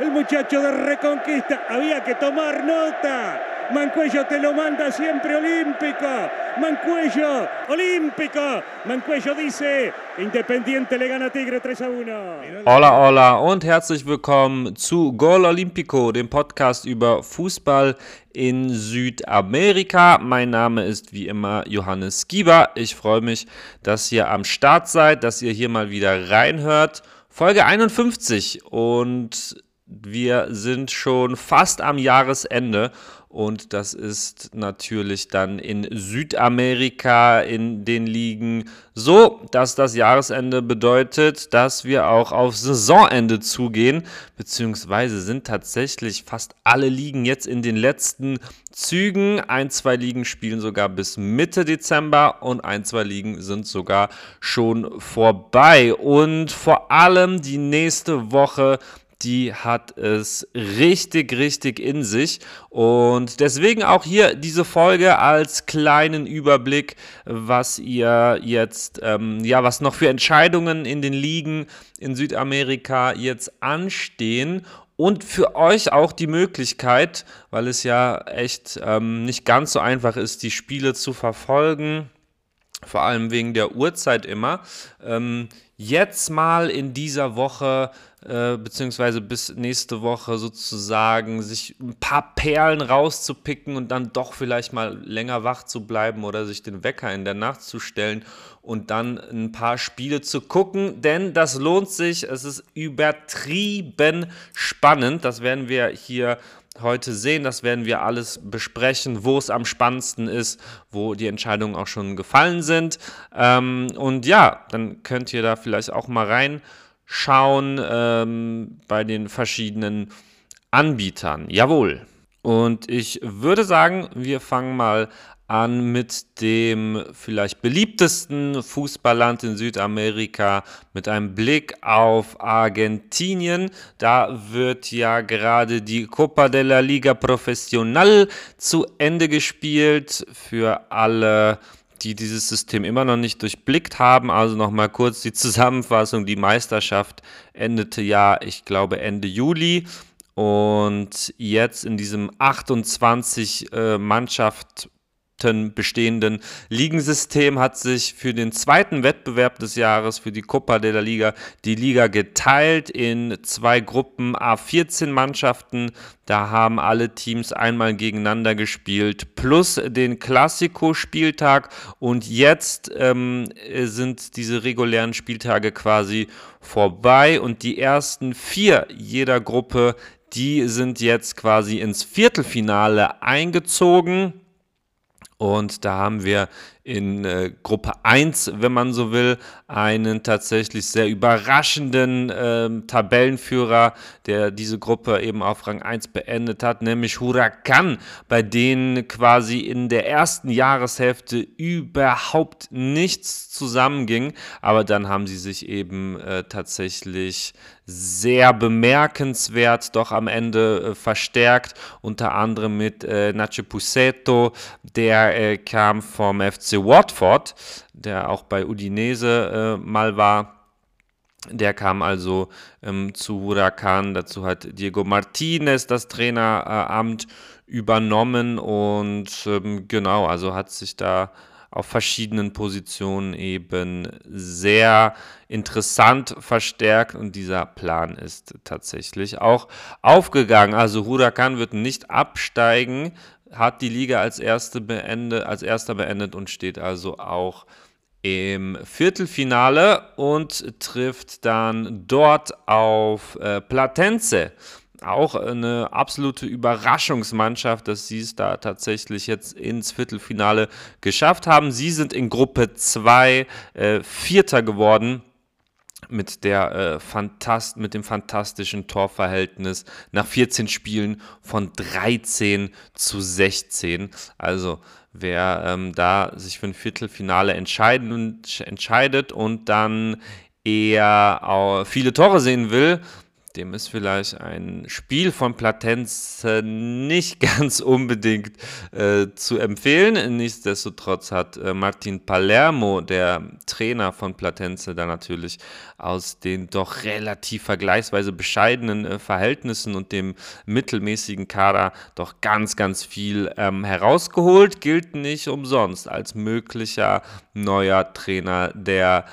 el muchacho de Reconquista. Había que tomar nota. Mancuello te lo manda siempre olímpico. Mancuello, olímpico. Mancuello dice, Independiente le gana Tigre 3 a 1. Hola, hola und herzlich willkommen zu Gol Olympico, dem Podcast über Fußball in Südamerika. Mein Name ist wie immer Johannes Gieber. Ich freue mich, dass ihr am Start seid, dass ihr hier mal wieder reinhört. Folge 51 und wir sind schon fast am Jahresende und das ist natürlich dann in Südamerika in den Ligen so, dass das Jahresende bedeutet, dass wir auch auf Saisonende zugehen, beziehungsweise sind tatsächlich fast alle Ligen jetzt in den letzten Zügen. Ein, zwei Ligen spielen sogar bis Mitte Dezember und ein, zwei Ligen sind sogar schon vorbei. Und vor allem die nächste Woche die hat es richtig, richtig in sich. Und deswegen auch hier diese Folge als kleinen Überblick, was ihr jetzt, ähm, ja, was noch für Entscheidungen in den Ligen in Südamerika jetzt anstehen. Und für euch auch die Möglichkeit, weil es ja echt ähm, nicht ganz so einfach ist, die Spiele zu verfolgen vor allem wegen der Uhrzeit immer. Ähm, jetzt mal in dieser Woche äh, beziehungsweise bis nächste Woche sozusagen sich ein paar Perlen rauszupicken und dann doch vielleicht mal länger wach zu bleiben oder sich den Wecker in der Nacht zu stellen und dann ein paar Spiele zu gucken, denn das lohnt sich. Es ist übertrieben spannend. Das werden wir hier heute sehen. Das werden wir alles besprechen, wo es am spannendsten ist, wo die Entscheidungen auch schon gefallen sind. Ähm, und ja, dann könnt ihr da vielleicht auch mal rein schauen ähm, bei den verschiedenen Anbietern. Jawohl. Und ich würde sagen, wir fangen mal an mit dem vielleicht beliebtesten Fußballland in Südamerika mit einem Blick auf Argentinien. Da wird ja gerade die Copa de la Liga Profesional zu Ende gespielt für alle die dieses System immer noch nicht durchblickt haben. Also nochmal kurz die Zusammenfassung. Die Meisterschaft endete ja, ich glaube, Ende Juli. Und jetzt in diesem 28 äh, Mannschaft bestehenden Ligensystem hat sich für den zweiten Wettbewerb des Jahres, für die Copa de la Liga, die Liga geteilt in zwei Gruppen A14 Mannschaften. Da haben alle Teams einmal gegeneinander gespielt, plus den Classico-Spieltag. Und jetzt ähm, sind diese regulären Spieltage quasi vorbei und die ersten vier jeder Gruppe, die sind jetzt quasi ins Viertelfinale eingezogen. Und da haben wir in äh, Gruppe 1, wenn man so will, einen tatsächlich sehr überraschenden äh, Tabellenführer, der diese Gruppe eben auf Rang 1 beendet hat, nämlich Huracan, bei denen quasi in der ersten Jahreshälfte überhaupt nichts zusammenging. Aber dann haben sie sich eben äh, tatsächlich sehr bemerkenswert doch am Ende äh, verstärkt, unter anderem mit äh, Nacho Puseto, der äh, kam vom FC Watford, der auch bei Udinese äh, mal war. Der kam also ähm, zu Huracan. Dazu hat Diego Martinez das Traineramt übernommen und ähm, genau, also hat sich da auf verschiedenen Positionen eben sehr interessant verstärkt und dieser Plan ist tatsächlich auch aufgegangen. Also Huracan wird nicht absteigen, hat die Liga als, erste beende, als erster beendet und steht also auch im Viertelfinale und trifft dann dort auf äh, Platense. Auch eine absolute Überraschungsmannschaft, dass sie es da tatsächlich jetzt ins Viertelfinale geschafft haben. Sie sind in Gruppe 2 äh, Vierter geworden mit, der, äh, Fantast mit dem fantastischen Torverhältnis nach 14 Spielen von 13 zu 16. Also wer ähm, da sich für ein Viertelfinale entscheiden, entscheidet und dann eher viele Tore sehen will, dem ist vielleicht ein Spiel von Platense nicht ganz unbedingt äh, zu empfehlen. Nichtsdestotrotz hat äh, Martin Palermo, der Trainer von Platense, da natürlich aus den doch relativ vergleichsweise bescheidenen äh, Verhältnissen und dem mittelmäßigen Kader doch ganz, ganz viel ähm, herausgeholt. Gilt nicht umsonst als möglicher neuer Trainer der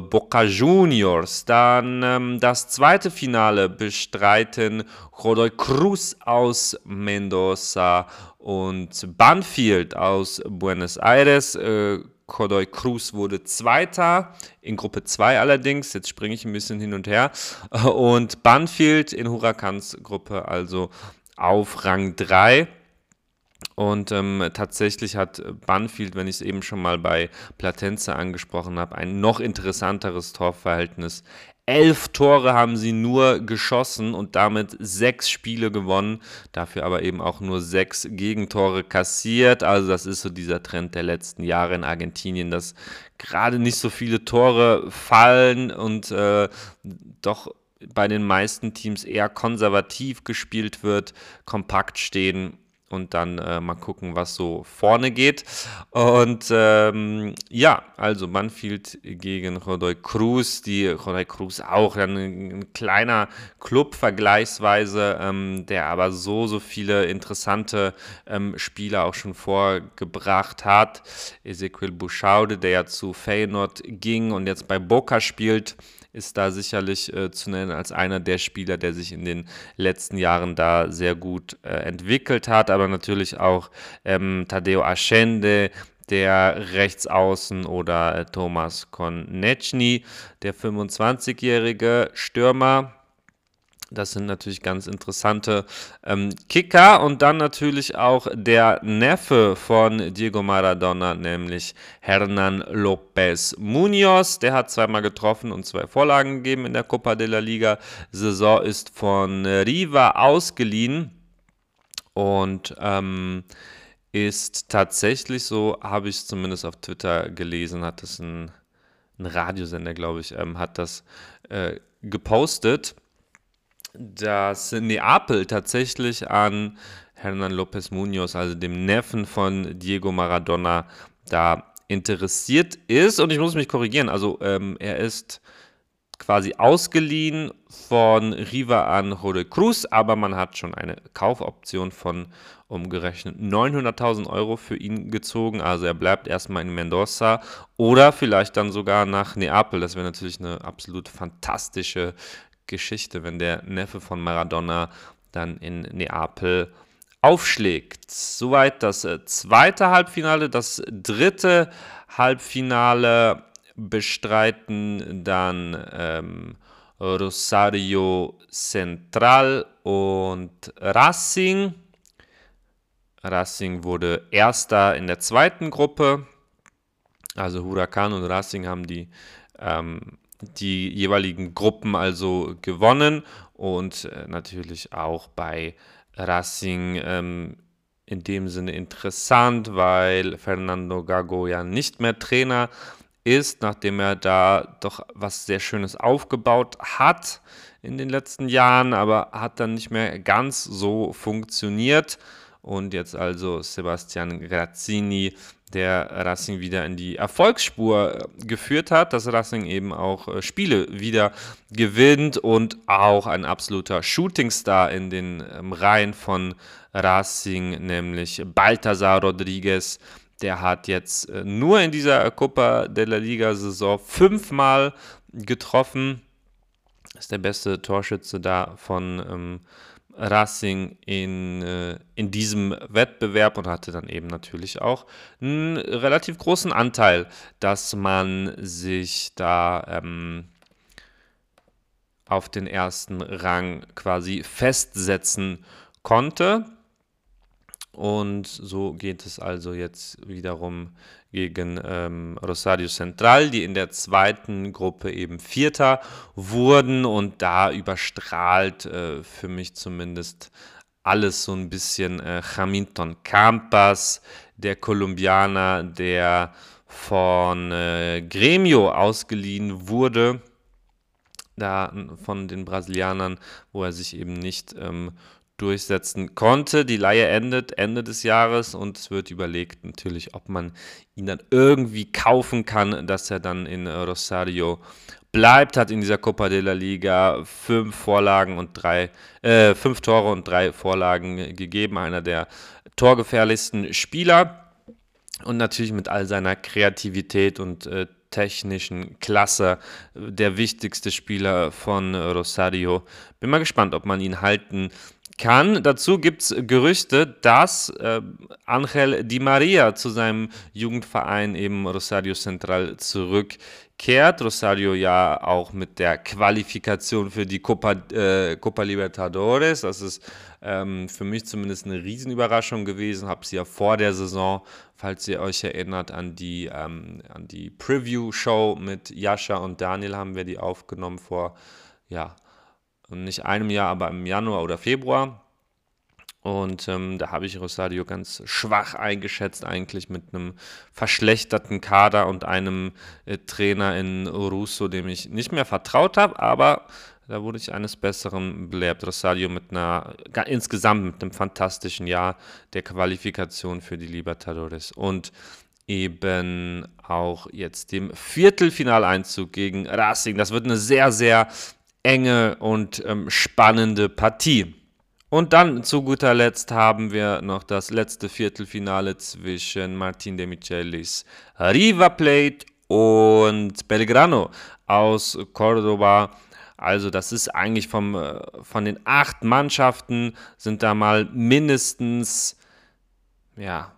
Boca Juniors. Dann ähm, das zweite Finale bestreiten Godoy Cruz aus Mendoza und Banfield aus Buenos Aires. Äh, Godoy Cruz wurde Zweiter, in Gruppe 2 allerdings, jetzt springe ich ein bisschen hin und her, und Banfield in Huracans Gruppe also auf Rang 3. Und ähm, tatsächlich hat Banfield, wenn ich es eben schon mal bei Platense angesprochen habe, ein noch interessanteres Torverhältnis. Elf Tore haben sie nur geschossen und damit sechs Spiele gewonnen, dafür aber eben auch nur sechs Gegentore kassiert. Also das ist so dieser Trend der letzten Jahre in Argentinien, dass gerade nicht so viele Tore fallen und äh, doch bei den meisten Teams eher konservativ gespielt wird, kompakt stehen und dann äh, mal gucken, was so vorne geht. Und ähm, ja, also Banfield gegen Rodoy Cruz, die Rodoy Cruz auch ein, ein kleiner Club vergleichsweise, ähm, der aber so, so viele interessante ähm, Spieler auch schon vorgebracht hat. Ezequiel Bouchaude, der ja zu Feyenoord ging und jetzt bei Boca spielt, ist da sicherlich äh, zu nennen als einer der Spieler, der sich in den letzten Jahren da sehr gut äh, entwickelt hat, aber natürlich auch ähm, Tadeo Ascende, der Rechtsaußen oder äh, Thomas Konechny, der 25-jährige Stürmer, das sind natürlich ganz interessante ähm, Kicker. Und dann natürlich auch der Neffe von Diego Maradona, nämlich Hernan López Munoz. Der hat zweimal getroffen und zwei Vorlagen gegeben in der Copa de la Liga. Saison ist von Riva ausgeliehen. Und ähm, ist tatsächlich so, habe ich zumindest auf Twitter gelesen, hat das ein, ein Radiosender, glaube ich, ähm, hat das äh, gepostet dass Neapel tatsächlich an Hernan López Munoz, also dem Neffen von Diego Maradona, da interessiert ist. Und ich muss mich korrigieren, also ähm, er ist quasi ausgeliehen von Riva an Jode Cruz, aber man hat schon eine Kaufoption von umgerechnet 900.000 Euro für ihn gezogen. Also er bleibt erstmal in Mendoza oder vielleicht dann sogar nach Neapel. Das wäre natürlich eine absolut fantastische Geschichte, wenn der Neffe von Maradona dann in Neapel aufschlägt. Soweit das äh, zweite Halbfinale. Das dritte Halbfinale bestreiten dann ähm, Rosario Central und Racing. Racing wurde erster in der zweiten Gruppe. Also Huracan und Racing haben die ähm, die jeweiligen Gruppen also gewonnen und äh, natürlich auch bei Racing ähm, in dem Sinne interessant, weil Fernando Gago ja nicht mehr Trainer ist, nachdem er da doch was sehr Schönes aufgebaut hat in den letzten Jahren, aber hat dann nicht mehr ganz so funktioniert. Und jetzt also Sebastian Grazzini der Racing wieder in die Erfolgsspur äh, geführt hat, dass Racing eben auch äh, Spiele wieder gewinnt und auch ein absoluter Shootingstar in den ähm, Reihen von Racing, nämlich Baltasar Rodriguez. Der hat jetzt äh, nur in dieser Copa de la Liga-Saison fünfmal getroffen. Ist der beste Torschütze da von ähm, Racing in, äh, in diesem Wettbewerb und hatte dann eben natürlich auch einen relativ großen Anteil, dass man sich da ähm, auf den ersten Rang quasi festsetzen konnte. Und so geht es also jetzt wiederum gegen ähm, Rosario Central, die in der zweiten Gruppe eben Vierter wurden. Und da überstrahlt äh, für mich zumindest alles so ein bisschen äh, Hamilton Campas, der Kolumbianer, der von äh, Gremio ausgeliehen wurde. Da von den Brasilianern, wo er sich eben nicht ähm, durchsetzen konnte. Die Leihe endet Ende des Jahres und es wird überlegt natürlich, ob man ihn dann irgendwie kaufen kann, dass er dann in Rosario bleibt, hat in dieser Copa de la Liga fünf Vorlagen und drei, äh, fünf Tore und drei Vorlagen gegeben, einer der torgefährlichsten Spieler und natürlich mit all seiner Kreativität und äh, technischen Klasse der wichtigste Spieler von Rosario. Bin mal gespannt, ob man ihn halten kann. Dazu gibt es Gerüchte, dass äh, Angel Di Maria zu seinem Jugendverein eben Rosario Central zurückkehrt. Rosario ja auch mit der Qualifikation für die Copa, äh, Copa Libertadores. Das ist ähm, für mich zumindest eine Riesenüberraschung gewesen. Habe sie ja vor der Saison, falls ihr euch erinnert, an die, ähm, die Preview-Show mit Jascha und Daniel haben wir die aufgenommen vor, ja, nicht einem Jahr, aber im Januar oder Februar. Und ähm, da habe ich Rosario ganz schwach eingeschätzt, eigentlich mit einem verschlechterten Kader und einem äh, Trainer in Russo, dem ich nicht mehr vertraut habe, aber da wurde ich eines Besseren belehrt. Rosario mit einer, insgesamt mit einem fantastischen Jahr der Qualifikation für die Libertadores und eben auch jetzt dem Viertelfinaleinzug gegen Racing. Das wird eine sehr, sehr enge und ähm, spannende Partie. Und dann zu guter Letzt haben wir noch das letzte Viertelfinale zwischen Martin de Michelis Riva Plate und Belgrano aus Cordoba. Also das ist eigentlich vom, äh, von den acht Mannschaften sind da mal mindestens ja,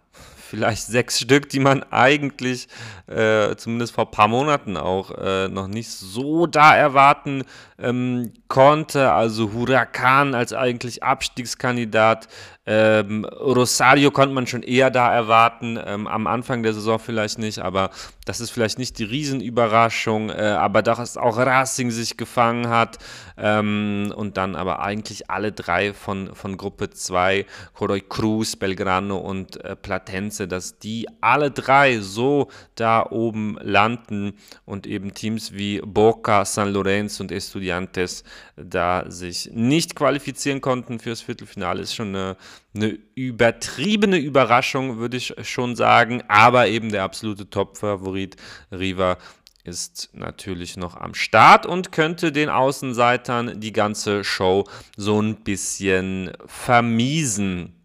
vielleicht sechs Stück, die man eigentlich äh, zumindest vor ein paar Monaten auch äh, noch nicht so da erwarten ähm, konnte. Also Huracan als eigentlich Abstiegskandidat. Ähm, Rosario konnte man schon eher da erwarten, ähm, am Anfang der Saison vielleicht nicht, aber das ist vielleicht nicht die Riesenüberraschung, äh, aber dass auch Racing sich gefangen hat. Ähm, und dann aber eigentlich alle drei von, von Gruppe 2, Coroy Cruz, Belgrano und äh, Platense, dass die alle drei so da oben landen und eben Teams wie Boca, San Lorenzo und Estudiantes da sich nicht qualifizieren konnten fürs Viertelfinale, ist schon eine, eine übertriebene Überraschung, würde ich schon sagen, aber eben der absolute Top-Favorit Riva ist natürlich noch am Start und könnte den Außenseitern die ganze Show so ein bisschen vermiesen.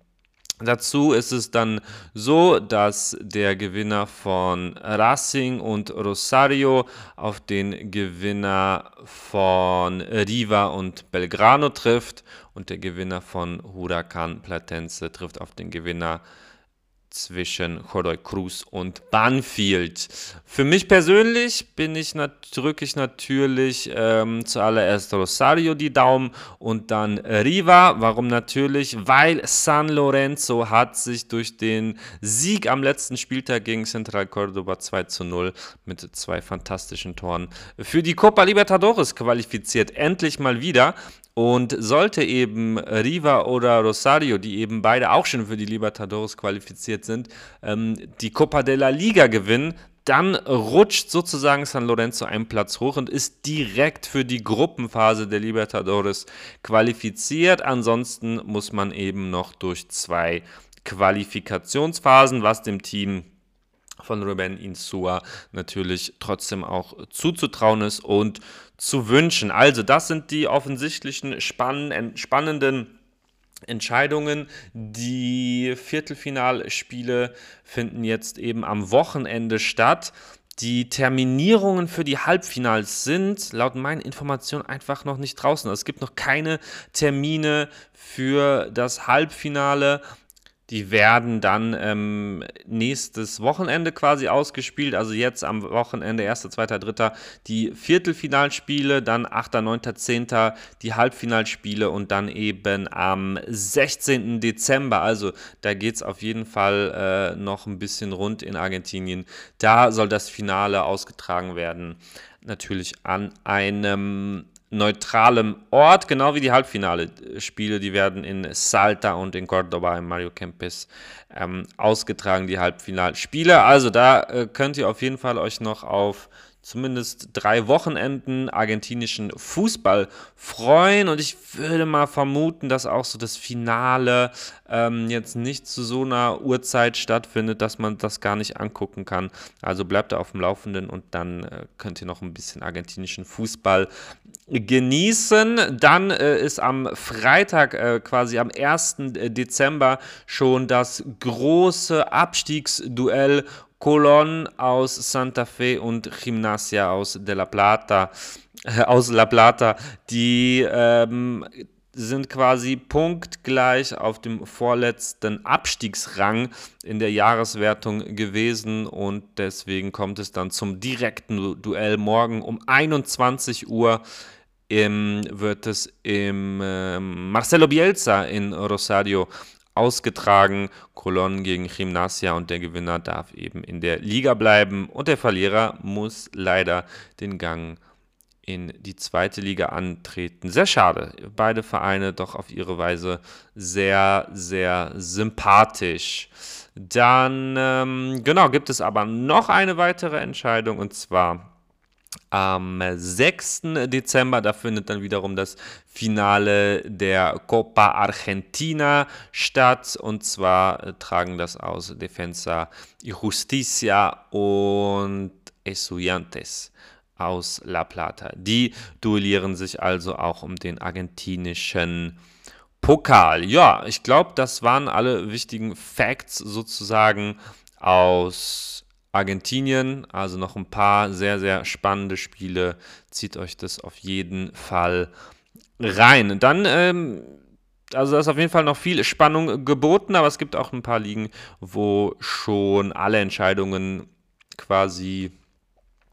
Dazu ist es dann so, dass der Gewinner von Racing und Rosario auf den Gewinner von Riva und Belgrano trifft und der Gewinner von Huracan Platense trifft auf den Gewinner zwischen Godoy Cruz und Banfield. Für mich persönlich bin ich drücke ich natürlich ähm, zuallererst Rosario die Daumen und dann Riva. Warum natürlich? Weil San Lorenzo hat sich durch den Sieg am letzten Spieltag gegen Central Cordoba 2 zu 0 mit zwei fantastischen Toren für die Copa Libertadores qualifiziert. Endlich mal wieder. Und sollte eben Riva oder Rosario, die eben beide auch schon für die Libertadores qualifiziert sind, ähm, die Copa de la Liga gewinnen, dann rutscht sozusagen San Lorenzo einen Platz hoch und ist direkt für die Gruppenphase der Libertadores qualifiziert. Ansonsten muss man eben noch durch zwei Qualifikationsphasen, was dem Team von Ruben Insua natürlich trotzdem auch zuzutrauen ist und zu wünschen. Also das sind die offensichtlichen spannenden Entscheidungen. Die Viertelfinalspiele finden jetzt eben am Wochenende statt. Die Terminierungen für die Halbfinals sind laut meinen Informationen einfach noch nicht draußen. Es gibt noch keine Termine für das Halbfinale. Die werden dann ähm, nächstes Wochenende quasi ausgespielt. Also jetzt am Wochenende, 1., 2., 3. die Viertelfinalspiele, dann 8., 9., 10. die Halbfinalspiele und dann eben am 16. Dezember. Also da geht es auf jeden Fall äh, noch ein bisschen rund in Argentinien. Da soll das Finale ausgetragen werden. Natürlich an einem neutralem Ort, genau wie die Halbfinale-Spiele, die werden in Salta und in Cordoba im Mario Kempes ähm, ausgetragen, die Halbfinalspiele. Also da äh, könnt ihr auf jeden Fall euch noch auf zumindest drei Wochenenden argentinischen Fußball freuen. Und ich würde mal vermuten, dass auch so das Finale ähm, jetzt nicht zu so einer Uhrzeit stattfindet, dass man das gar nicht angucken kann. Also bleibt da auf dem Laufenden und dann äh, könnt ihr noch ein bisschen argentinischen Fußball genießen. Dann äh, ist am Freitag, äh, quasi am 1. Dezember, schon das große Abstiegsduell Colón aus Santa Fe und Gimnasia aus de la Plata, äh, aus La Plata, die ähm, sind quasi punktgleich auf dem vorletzten Abstiegsrang in der Jahreswertung gewesen und deswegen kommt es dann zum direkten Duell. Morgen um 21 Uhr im, wird es im äh, Marcelo Bielsa in Rosario ausgetragen. Colon gegen Gimnasia und der Gewinner darf eben in der Liga bleiben und der Verlierer muss leider den Gang in die zweite Liga antreten. Sehr schade. Beide Vereine doch auf ihre Weise sehr, sehr sympathisch. Dann, ähm, genau, gibt es aber noch eine weitere Entscheidung und zwar am 6. Dezember, da findet dann wiederum das Finale der Copa Argentina statt. Und zwar äh, tragen das aus Defensa y Justicia und Estudiantes aus La Plata. Die duellieren sich also auch um den argentinischen Pokal. Ja, ich glaube, das waren alle wichtigen Facts sozusagen aus Argentinien, also noch ein paar sehr, sehr spannende Spiele. Zieht euch das auf jeden Fall rein. Dann, ähm, also da ist auf jeden Fall noch viel Spannung geboten, aber es gibt auch ein paar Ligen, wo schon alle Entscheidungen quasi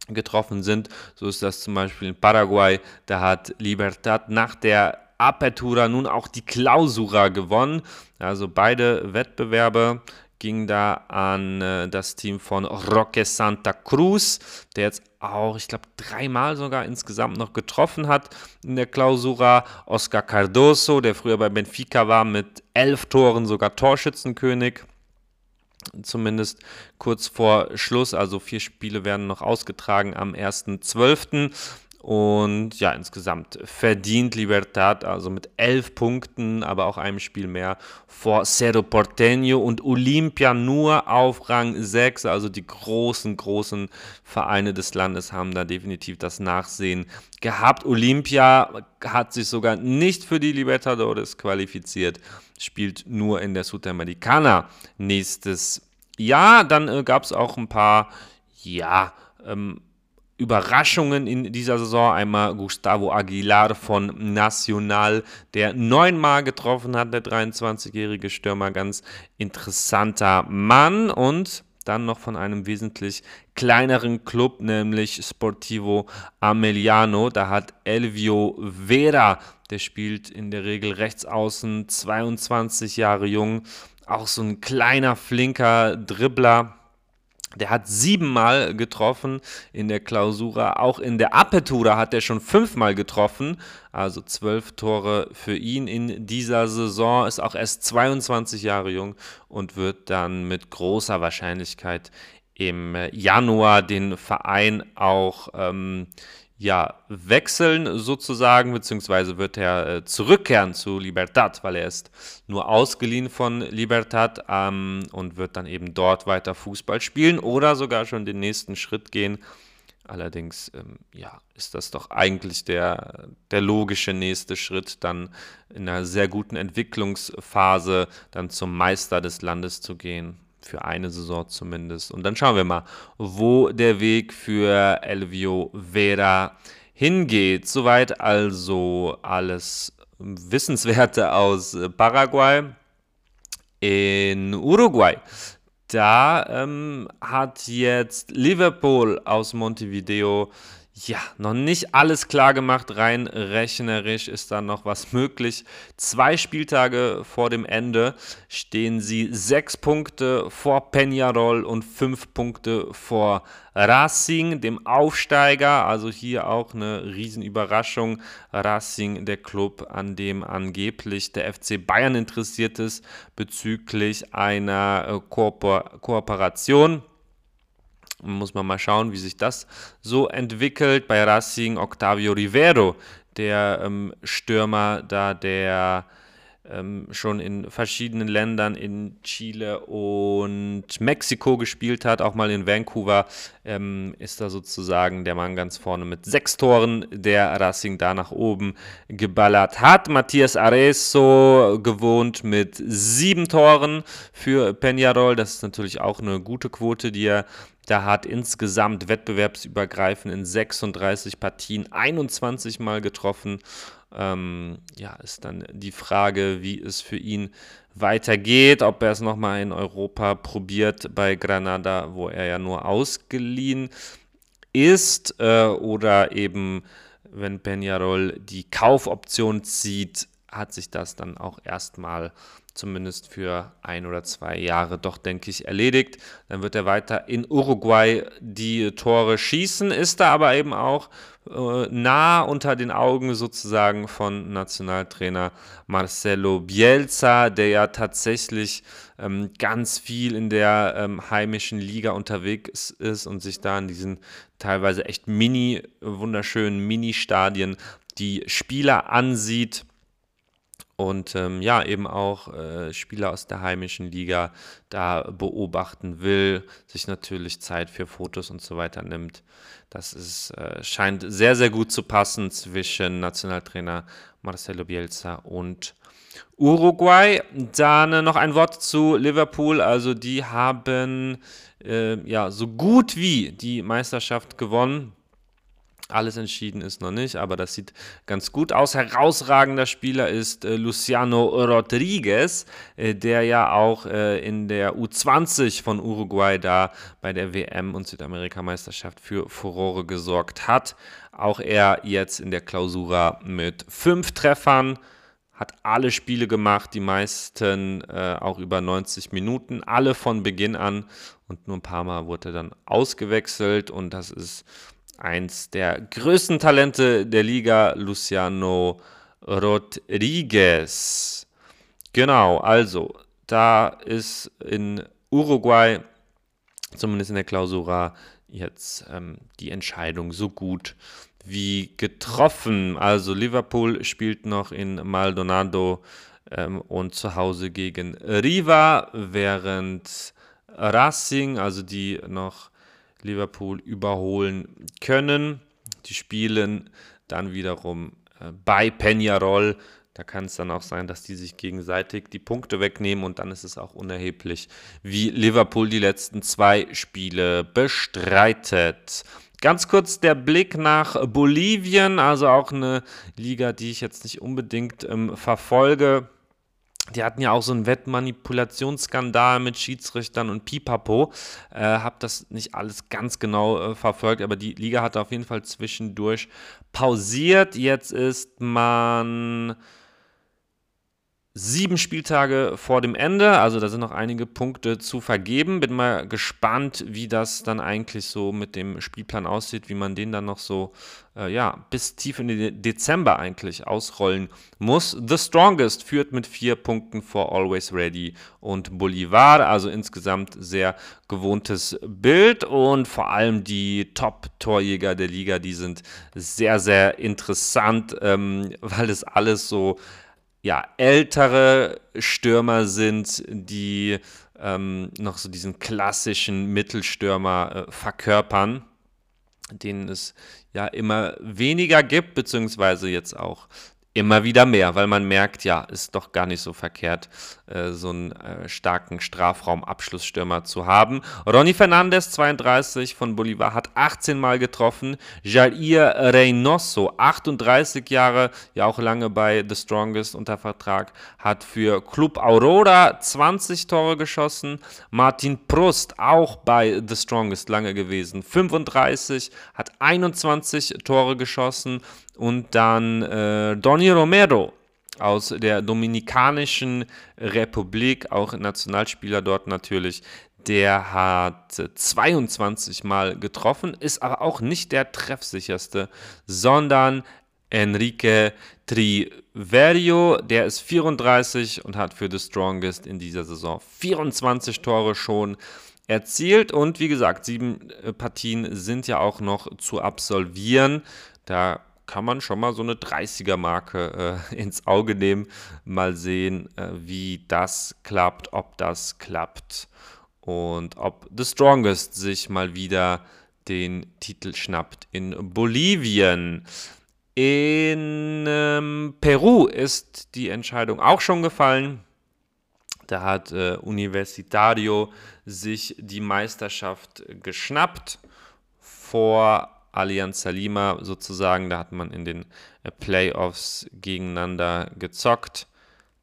getroffen sind. So ist das zum Beispiel in Paraguay. Da hat Libertad nach der Apertura nun auch die Clausura gewonnen. Also beide Wettbewerbe ging da an äh, das Team von Roque Santa Cruz, der jetzt auch, ich glaube, dreimal sogar insgesamt noch getroffen hat in der Klausura. Oscar Cardoso, der früher bei Benfica war, mit elf Toren sogar Torschützenkönig. Zumindest kurz vor Schluss, also vier Spiele werden noch ausgetragen am 1.12. Und ja, insgesamt verdient Libertad, also mit elf Punkten, aber auch einem Spiel mehr vor Cerro Porteño und Olimpia nur auf Rang 6. Also die großen, großen Vereine des Landes haben da definitiv das Nachsehen gehabt. Olympia hat sich sogar nicht für die Libertadores qualifiziert, spielt nur in der Sudamericana nächstes Jahr. Dann äh, gab es auch ein paar, ja, ähm, Überraschungen in dieser Saison. Einmal Gustavo Aguilar von Nacional, der neunmal getroffen hat, der 23-jährige Stürmer. Ganz interessanter Mann. Und dann noch von einem wesentlich kleineren Club, nämlich Sportivo Ameliano. Da hat Elvio Vera, der spielt in der Regel rechts außen, 22 Jahre jung. Auch so ein kleiner, flinker Dribbler der hat siebenmal getroffen in der Klausura. Auch in der Apertura hat er schon fünfmal getroffen. Also zwölf Tore für ihn in dieser Saison. Ist auch erst 22 Jahre jung und wird dann mit großer Wahrscheinlichkeit im Januar den Verein auch ähm, ja, wechseln sozusagen, beziehungsweise wird er äh, zurückkehren zu Libertad, weil er ist nur ausgeliehen von Libertad ähm, und wird dann eben dort weiter Fußball spielen oder sogar schon den nächsten Schritt gehen. Allerdings, ähm, ja, ist das doch eigentlich der, der logische nächste Schritt, dann in einer sehr guten Entwicklungsphase dann zum Meister des Landes zu gehen für eine Saison zumindest. Und dann schauen wir mal, wo der Weg für Elvio Vera hingeht. Soweit also alles Wissenswerte aus Paraguay. In Uruguay, da ähm, hat jetzt Liverpool aus Montevideo ja, noch nicht alles klar gemacht, rein rechnerisch ist da noch was möglich. Zwei Spieltage vor dem Ende stehen sie sechs Punkte vor Peñarol und fünf Punkte vor Racing, dem Aufsteiger. Also hier auch eine Riesenüberraschung. Racing, der Club, an dem angeblich der FC Bayern interessiert ist bezüglich einer äh, Kooper Kooperation Muss man mal schauen, wie sich das so entwickelt. Bei Racing Octavio Rivero, der ähm, Stürmer da, der ähm, schon in verschiedenen Ländern in Chile und Mexiko gespielt hat, auch mal in Vancouver, ähm, ist da sozusagen der Mann ganz vorne mit sechs Toren, der Racing da nach oben geballert hat. Matthias Areso gewohnt mit sieben Toren für Peñarol. Das ist natürlich auch eine gute Quote, die er da hat insgesamt wettbewerbsübergreifend in 36 Partien 21 Mal getroffen. Ähm, ja, ist dann die Frage, wie es für ihn weitergeht, ob er es nochmal in Europa probiert bei Granada, wo er ja nur ausgeliehen ist, äh, oder eben, wenn Peñarol die Kaufoption zieht, hat sich das dann auch erstmal zumindest für ein oder zwei Jahre doch, denke ich, erledigt. Dann wird er weiter in Uruguay die Tore schießen, ist da aber eben auch äh, nah unter den Augen sozusagen von Nationaltrainer Marcelo Bielsa, der ja tatsächlich ähm, ganz viel in der ähm, heimischen Liga unterwegs ist und sich da in diesen teilweise echt mini, wunderschönen Mini-Stadien die Spieler ansieht und ähm, ja, eben auch äh, Spieler aus der heimischen Liga da beobachten will, sich natürlich Zeit für Fotos und so weiter nimmt. Das ist, äh, scheint sehr, sehr gut zu passen zwischen Nationaltrainer Marcelo Bielsa und Uruguay. Dann äh, noch ein Wort zu Liverpool. Also die haben äh, ja so gut wie die Meisterschaft gewonnen alles entschieden ist noch nicht, aber das sieht ganz gut aus. Herausragender Spieler ist äh, Luciano Rodriguez, äh, der ja auch äh, in der U20 von Uruguay da bei der WM und Südamerikameisterschaft für Furore gesorgt hat. Auch er jetzt in der Klausura mit fünf Treffern hat alle Spiele gemacht, die meisten äh, auch über 90 Minuten, alle von Beginn an und nur ein paar Mal wurde er dann ausgewechselt und das ist eins der größten Talente der Liga, Luciano Rodriguez. Genau, also da ist in Uruguay, zumindest in der Klausura, jetzt ähm, die Entscheidung so gut wie getroffen. Also Liverpool spielt noch in Maldonado ähm, und zu Hause gegen Riva, während Racing, also die noch Liverpool überholen können. Die spielen dann wiederum äh, bei Peñarol. Da kann es dann auch sein, dass die sich gegenseitig die Punkte wegnehmen und dann ist es auch unerheblich, wie Liverpool die letzten zwei Spiele bestreitet. Ganz kurz der Blick nach Bolivien, also auch eine Liga, die ich jetzt nicht unbedingt ähm, verfolge. Die hatten ja auch so einen Wettmanipulationsskandal mit Schiedsrichtern und Pipapo. Äh, hab das nicht alles ganz genau äh, verfolgt, aber die Liga hat auf jeden Fall zwischendurch pausiert. Jetzt ist man sieben Spieltage vor dem Ende, also da sind noch einige Punkte zu vergeben. Bin mal gespannt, wie das dann eigentlich so mit dem Spielplan aussieht, wie man den dann noch so äh, ja, bis tief in den Dezember eigentlich ausrollen muss. The Strongest führt mit vier Punkten vor Always Ready und Bolivar, also insgesamt sehr gewohntes Bild und vor allem die Top-Torjäger der Liga, die sind sehr, sehr interessant, ähm, weil es alles so ja, ältere Stürmer sind, die ähm, noch so diesen klassischen Mittelstürmer äh, verkörpern, denen es ja immer weniger gibt, beziehungsweise jetzt auch immer wieder mehr, weil man merkt, ja, ist doch gar nicht so verkehrt, äh, so einen äh, starken Strafraumabschlussstürmer zu haben. Ronny Fernandez, 32 von Bolivar, hat 18 Mal getroffen. Jair Reynoso, 38 Jahre, ja auch lange bei The Strongest unter Vertrag, hat für Club Aurora 20 Tore geschossen. Martin Prust, auch bei The Strongest lange gewesen, 35, hat 21 Tore geschossen. Und dann äh, Donny Romero aus der Dominikanischen Republik, auch Nationalspieler dort natürlich. Der hat 22 Mal getroffen, ist aber auch nicht der treffsicherste, sondern Enrique Triverio, der ist 34 und hat für The Strongest in dieser Saison 24 Tore schon erzielt. Und wie gesagt, sieben äh, Partien sind ja auch noch zu absolvieren. Da kann man schon mal so eine 30er-Marke äh, ins Auge nehmen. Mal sehen, äh, wie das klappt, ob das klappt und ob The Strongest sich mal wieder den Titel schnappt in Bolivien. In ähm, Peru ist die Entscheidung auch schon gefallen. Da hat äh, Universitario sich die Meisterschaft geschnappt vor Allianz Lima sozusagen. Da hat man in den äh, Playoffs gegeneinander gezockt.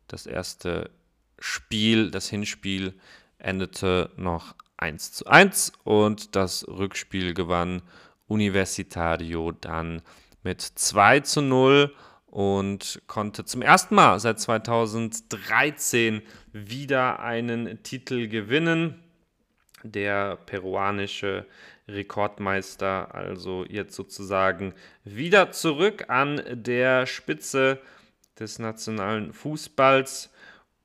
Das erste Spiel, das Hinspiel, endete noch 1 zu 1 und das Rückspiel gewann Universitario dann mit 2 zu 0 und konnte zum ersten Mal seit 2013 wieder einen Titel gewinnen. Der peruanische Rekordmeister also jetzt sozusagen wieder zurück an der Spitze des nationalen Fußballs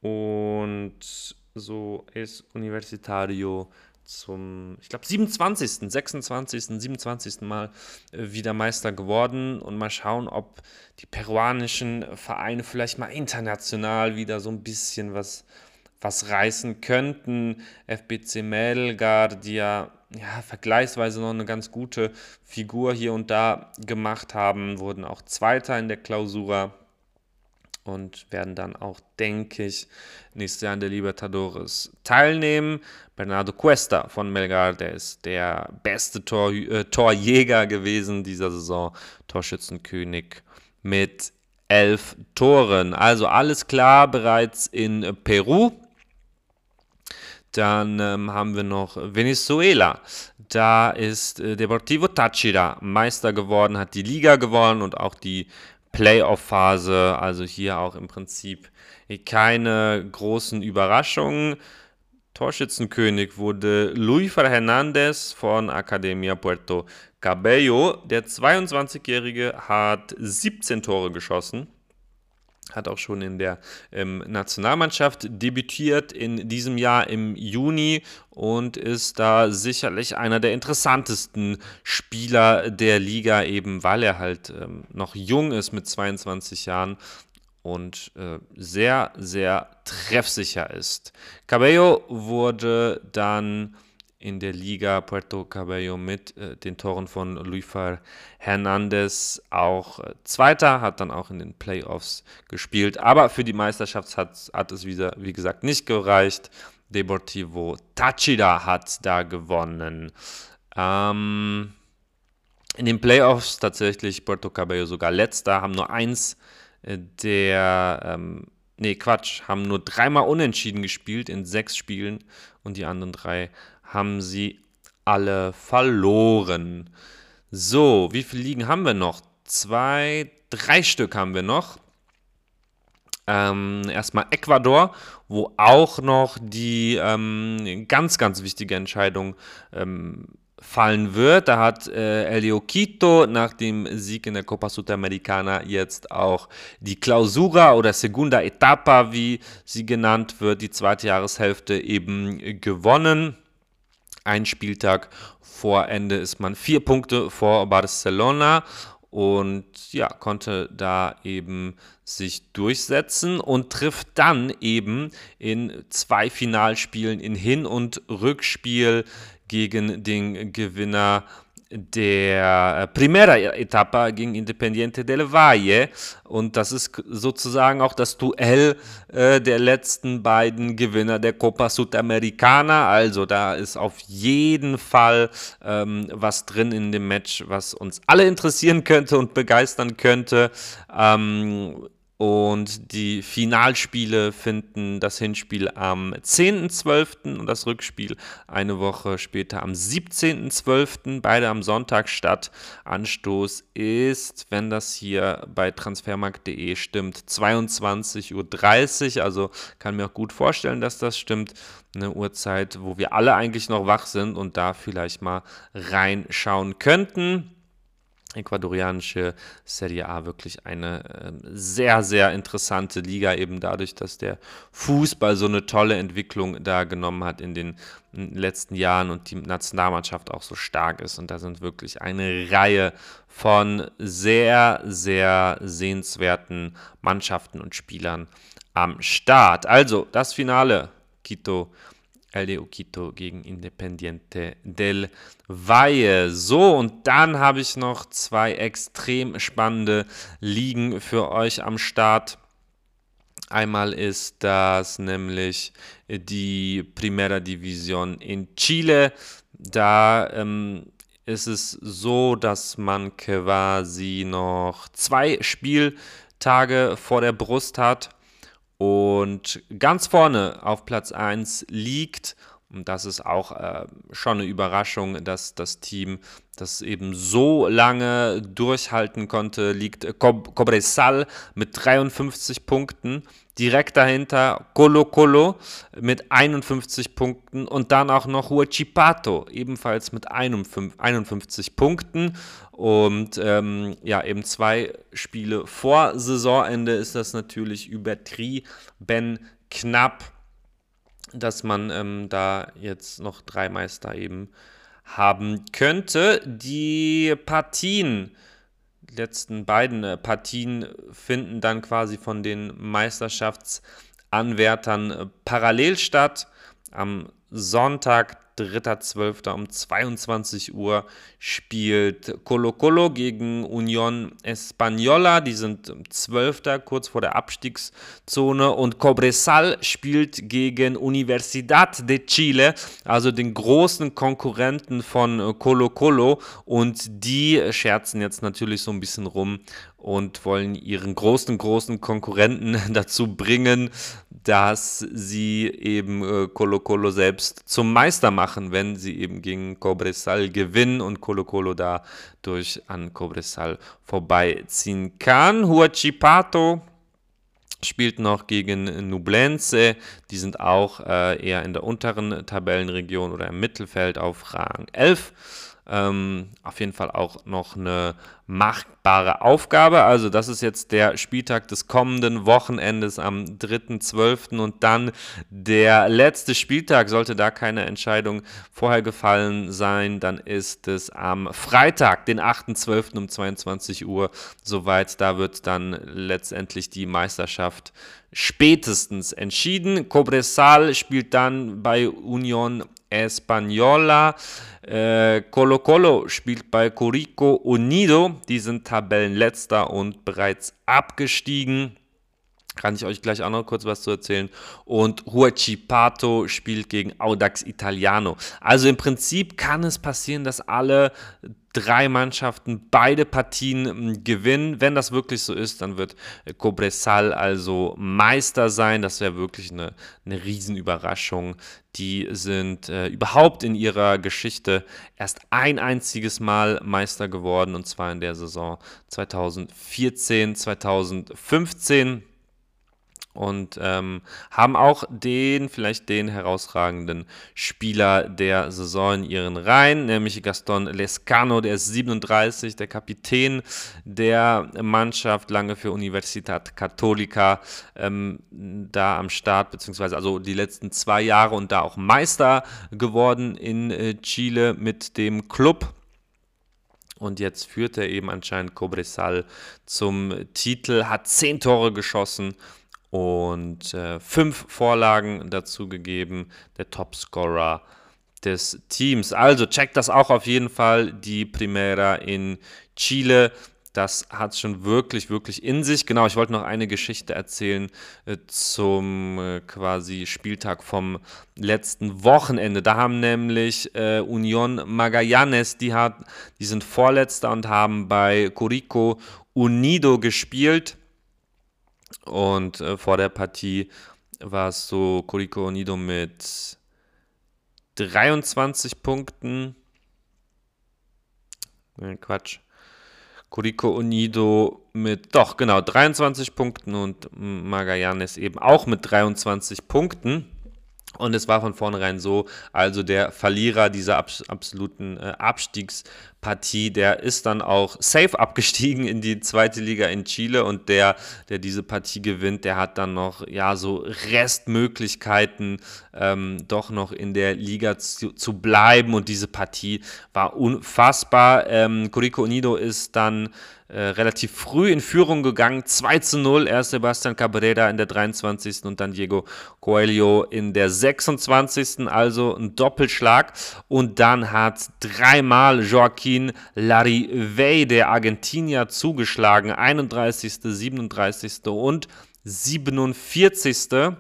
und so ist Universitario zum, ich glaube, 27., 26., 27. Mal äh, wieder Meister geworden und mal schauen, ob die peruanischen Vereine vielleicht mal international wieder so ein bisschen was, was reißen könnten. FBC Melgar, die ja, ja vergleichsweise noch eine ganz gute Figur hier und da gemacht haben, wurden auch Zweiter in der Klausura und werden dann auch, denke ich, nächstes Jahr an der Libertadores teilnehmen. Bernardo Cuesta von Melgar, der ist der beste Tor, äh, Torjäger gewesen dieser Saison, Torschützenkönig mit elf Toren. Also alles klar bereits in Peru. Dann ähm, haben wir noch Venezuela. Da ist äh, Deportivo Táchira Meister geworden, hat die Liga gewonnen und auch die Playoff-Phase, also hier auch im Prinzip keine großen Überraschungen. Torschützenkönig wurde Luis Hernández von Academia Puerto Cabello. Der 22-Jährige hat 17 Tore geschossen hat auch schon in der ähm, Nationalmannschaft debütiert in diesem Jahr im Juni und ist da sicherlich einer der interessantesten Spieler der Liga, eben weil er halt ähm, noch jung ist mit 22 Jahren und äh, sehr, sehr treffsicher ist. Cabello wurde dann in der Liga Puerto Cabello mit äh, den Toren von Luifar Hernandez auch äh, Zweiter, hat dann auch in den Playoffs gespielt. Aber für die Meisterschaft hat, hat es, wieder, wie gesagt, nicht gereicht. Deportivo Táchira hat da gewonnen. Ähm, in den Playoffs tatsächlich Puerto Cabello sogar letzter, haben nur eins äh, der, ähm, nee, Quatsch, haben nur dreimal unentschieden gespielt in sechs Spielen und die anderen drei haben sie alle verloren. So, wie viele Ligen haben wir noch? Zwei, drei Stück haben wir noch. Ähm, erstmal Ecuador, wo auch noch die ähm, ganz, ganz wichtige Entscheidung ähm, fallen wird. Da hat äh, Elio Quito nach dem Sieg in der Copa Sudamericana jetzt auch die Clausura oder Segunda Etapa, wie sie genannt wird, die zweite Jahreshälfte eben gewonnen. Ein Spieltag vor Ende ist man vier Punkte vor Barcelona und ja, konnte da eben sich durchsetzen und trifft dann eben in zwei Finalspielen in Hin- und Rückspiel gegen den Gewinner der äh, Primera Etapa gegen Independiente del Valle und das ist sozusagen auch das Duell äh, der letzten beiden Gewinner der Copa Sudamericana. Also da ist auf jeden Fall ähm, was drin in dem Match, was uns alle interessieren könnte und begeistern könnte. Ähm, und die Finalspiele finden das Hinspiel am 10.12. und das Rückspiel eine Woche später am 17.12. Beide am Sonntag statt. Anstoß ist, wenn das hier bei transfermarkt.de stimmt, 22.30 Uhr. Also kann mir auch gut vorstellen, dass das stimmt. Eine Uhrzeit, wo wir alle eigentlich noch wach sind und da vielleicht mal reinschauen könnten. Ecuadorianische Serie A wirklich eine äh, sehr, sehr interessante Liga, eben dadurch, dass der Fußball so eine tolle Entwicklung da genommen hat in den letzten Jahren und die Nationalmannschaft auch so stark ist. Und da sind wirklich eine Reihe von sehr, sehr sehenswerten Mannschaften und Spielern am Start. Also das Finale Quito LDU Quito gegen Independiente del Valle. So, und dann habe ich noch zwei extrem spannende Ligen für euch am Start. Einmal ist das nämlich die Primera Division in Chile. Da ähm, ist es so, dass man quasi noch zwei Spieltage vor der Brust hat und ganz vorne auf Platz 1 liegt, und das ist auch äh, schon eine Überraschung, dass das Team das eben so lange durchhalten konnte, liegt Cobresal mit 53 Punkten. Direkt dahinter Colo Colo mit 51 Punkten und dann auch noch Huachipato, ebenfalls mit 51 Punkten. Und ähm, ja, eben zwei Spiele vor Saisonende ist das natürlich übertrieben knapp, dass man ähm, da jetzt noch drei Meister eben haben könnte. Die Partien letzten beiden äh, Partien finden dann quasi von den Meisterschaftsanwärtern äh, parallel statt. Am Sonntag 3.12. um 22 Uhr spielt Colo Colo gegen Unión Española. Die sind 12. kurz vor der Abstiegszone. Und Cobresal spielt gegen Universidad de Chile, also den großen Konkurrenten von Colo Colo. Und die scherzen jetzt natürlich so ein bisschen rum und wollen ihren großen, großen Konkurrenten dazu bringen, dass sie eben äh, Colo Colo selbst zum Meister machen, wenn sie eben gegen Cobresal gewinnen und Colo Colo dadurch an Cobresal vorbeiziehen kann. Huachipato spielt noch gegen Nublense. Die sind auch äh, eher in der unteren Tabellenregion oder im Mittelfeld auf Rang 11. Ähm, auf jeden Fall auch noch eine machbare Aufgabe. Also das ist jetzt der Spieltag des kommenden Wochenendes am 3.12. und dann der letzte Spieltag. Sollte da keine Entscheidung vorher gefallen sein, dann ist es am Freitag, den 8.12. um 22 Uhr soweit. Da wird dann letztendlich die Meisterschaft spätestens entschieden. Cobresal spielt dann bei Union Española. Äh, Colo Colo spielt bei Corico Unido. Die sind Tabellenletzter und bereits abgestiegen. Kann ich euch gleich auch noch kurz was zu erzählen. Und Huachipato spielt gegen Audax Italiano. Also im Prinzip kann es passieren, dass alle drei Mannschaften beide Partien hm, gewinnen. Wenn das wirklich so ist, dann wird Cobresal also Meister sein. Das wäre wirklich eine, eine Riesenüberraschung. Die sind äh, überhaupt in ihrer Geschichte erst ein einziges Mal Meister geworden und zwar in der Saison 2014, 2015 und ähm, haben auch den, vielleicht den herausragenden Spieler der Saison in ihren Reihen, nämlich Gaston Lescano, der ist 37, der Kapitän der Mannschaft, lange für Universitat Católica ähm, da am Start, beziehungsweise also die letzten zwei Jahre und da auch Meister geworden in äh, Chile mit dem Club. Und jetzt führt er eben anscheinend Cobresal zum Titel, hat zehn Tore geschossen und äh, fünf Vorlagen dazu gegeben, der Topscorer des Teams. Also checkt das auch auf jeden Fall, die Primera in Chile. Das hat schon wirklich, wirklich in sich. Genau, ich wollte noch eine Geschichte erzählen äh, zum äh, quasi Spieltag vom letzten Wochenende. Da haben nämlich äh, Union Magallanes, die, hat, die sind Vorletzter und haben bei Corico Unido gespielt. Und äh, vor der Partie war es so Corico Unido mit 23 Punkten. Nee, Quatsch. Corico Unido mit, doch, genau, 23 Punkten und Magallanes eben auch mit 23 Punkten. Und es war von vornherein so, also der Verlierer dieser abs absoluten äh, Abstiegs- Partie. Der ist dann auch safe abgestiegen in die zweite Liga in Chile und der, der diese Partie gewinnt, der hat dann noch ja so Restmöglichkeiten, ähm, doch noch in der Liga zu, zu, bleiben und diese Partie war unfassbar. Ähm, Corico Unido ist dann äh, relativ früh in Führung gegangen. 2 zu 0, erst Sebastian Cabrera in der 23. und dann Diego Coelho in der 26. Also ein Doppelschlag. Und dann hat dreimal Joaquin Larivey, der Argentinier, zugeschlagen. 31., 37. und 47.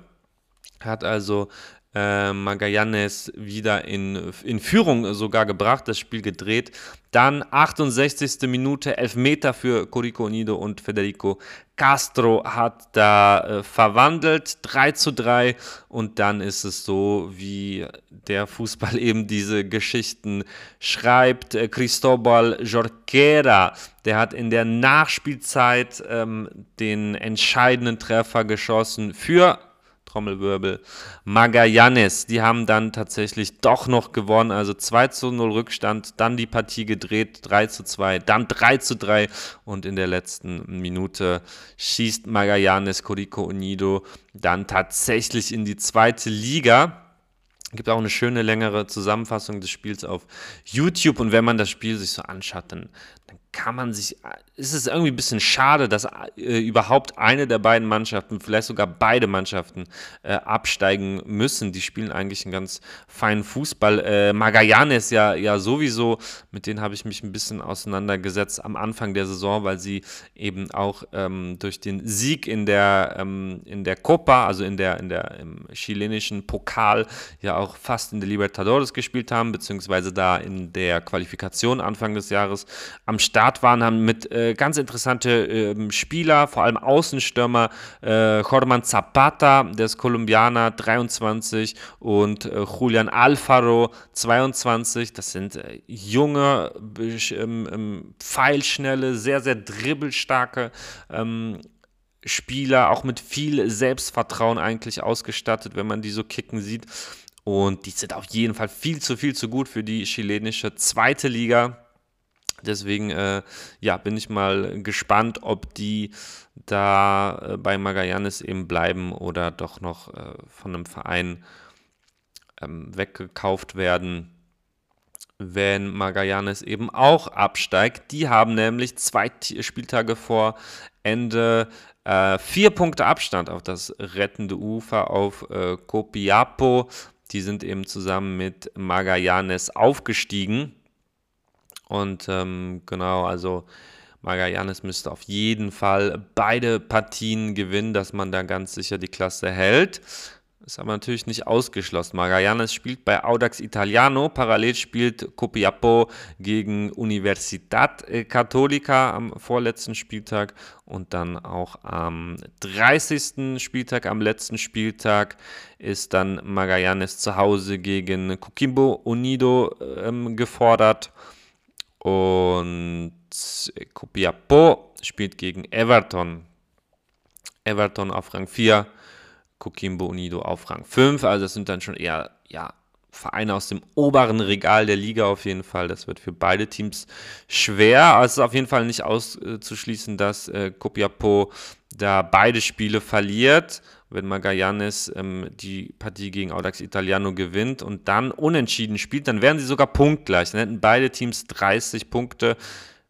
Hat also äh, Magallanes wieder in, in Führung sogar gebracht, das Spiel gedreht. Dann 68. Minute, Elfmeter für Corico Unido und Federico Castro hat da äh, verwandelt, 3 zu 3 und dann ist es so, wie der Fußball eben diese Geschichten schreibt. Äh, Cristobal Jorquera, der hat in der Nachspielzeit ähm, den entscheidenden Treffer geschossen für Trommelwirbel, Magallanes. Die haben dann tatsächlich doch noch gewonnen, also 2 zu 0 Rückstand, dann die Partie gedreht, 3 zu 2, dann 3 zu 3 und in der letzten Minute schießt Magallanes Corico Unido dann tatsächlich in die zweite Liga. Es gibt auch eine schöne längere Zusammenfassung des Spiels auf YouTube und wenn man das Spiel sich so anschaut, dann, dann kann man sich, ist es irgendwie ein bisschen schade, dass äh, überhaupt eine der beiden Mannschaften, vielleicht sogar beide Mannschaften äh, absteigen müssen. Die spielen eigentlich einen ganz feinen Fußball. Äh, Magallanes ja, ja sowieso, mit denen habe ich mich ein bisschen auseinandergesetzt am Anfang der Saison, weil sie eben auch ähm, durch den Sieg in der, ähm, in der Copa, also in der, in der im chilenischen Pokal, ja auch fast in der Libertadores gespielt haben, beziehungsweise da in der Qualifikation Anfang des Jahres am Start Start waren, haben mit äh, ganz interessante äh, Spieler, vor allem Außenstürmer, äh, Jorman Zapata, der ist Kolumbianer, 23 und äh, Julian Alfaro, 22. Das sind äh, junge, ähm, ähm, pfeilschnelle, sehr, sehr dribbelstarke ähm, Spieler, auch mit viel Selbstvertrauen eigentlich ausgestattet, wenn man die so kicken sieht. Und die sind auf jeden Fall viel zu viel zu gut für die chilenische zweite Liga. Deswegen äh, ja, bin ich mal gespannt, ob die da äh, bei Magallanes eben bleiben oder doch noch äh, von einem Verein ähm, weggekauft werden, wenn Magallanes eben auch absteigt. Die haben nämlich zwei Spieltage vor Ende äh, vier Punkte Abstand auf das rettende Ufer auf äh, Copiapo. Die sind eben zusammen mit Magallanes aufgestiegen. Und ähm, genau, also Magallanes müsste auf jeden Fall beide Partien gewinnen, dass man da ganz sicher die Klasse hält. Ist aber natürlich nicht ausgeschlossen. Magallanes spielt bei Audax Italiano, parallel spielt Copiapo gegen Universitat Católica am vorletzten Spieltag und dann auch am 30. Spieltag, am letzten Spieltag, ist dann Magallanes zu Hause gegen Coquimbo Unido ähm, gefordert. Und Copiapó spielt gegen Everton. Everton auf Rang 4, Coquimbo Unido auf Rang 5. Also das sind dann schon eher ja, Vereine aus dem oberen Regal der Liga auf jeden Fall. Das wird für beide Teams schwer. Aber es ist auf jeden Fall nicht auszuschließen, dass äh, Copiapó da beide Spiele verliert wenn Magallanes ähm, die Partie gegen Audax Italiano gewinnt und dann unentschieden spielt, dann wären sie sogar punktgleich. Dann hätten beide Teams 30 Punkte.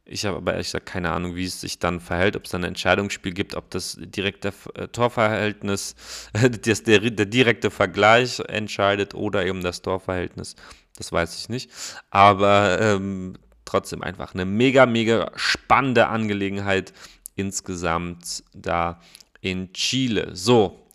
Ich habe aber ehrlich gesagt keine Ahnung, wie es sich dann verhält, ob es dann ein Entscheidungsspiel gibt, ob das direkte äh, Torverhältnis, das, der, der direkte Vergleich entscheidet oder eben das Torverhältnis. Das weiß ich nicht. Aber ähm, trotzdem einfach eine mega, mega spannende Angelegenheit insgesamt da in Chile. So,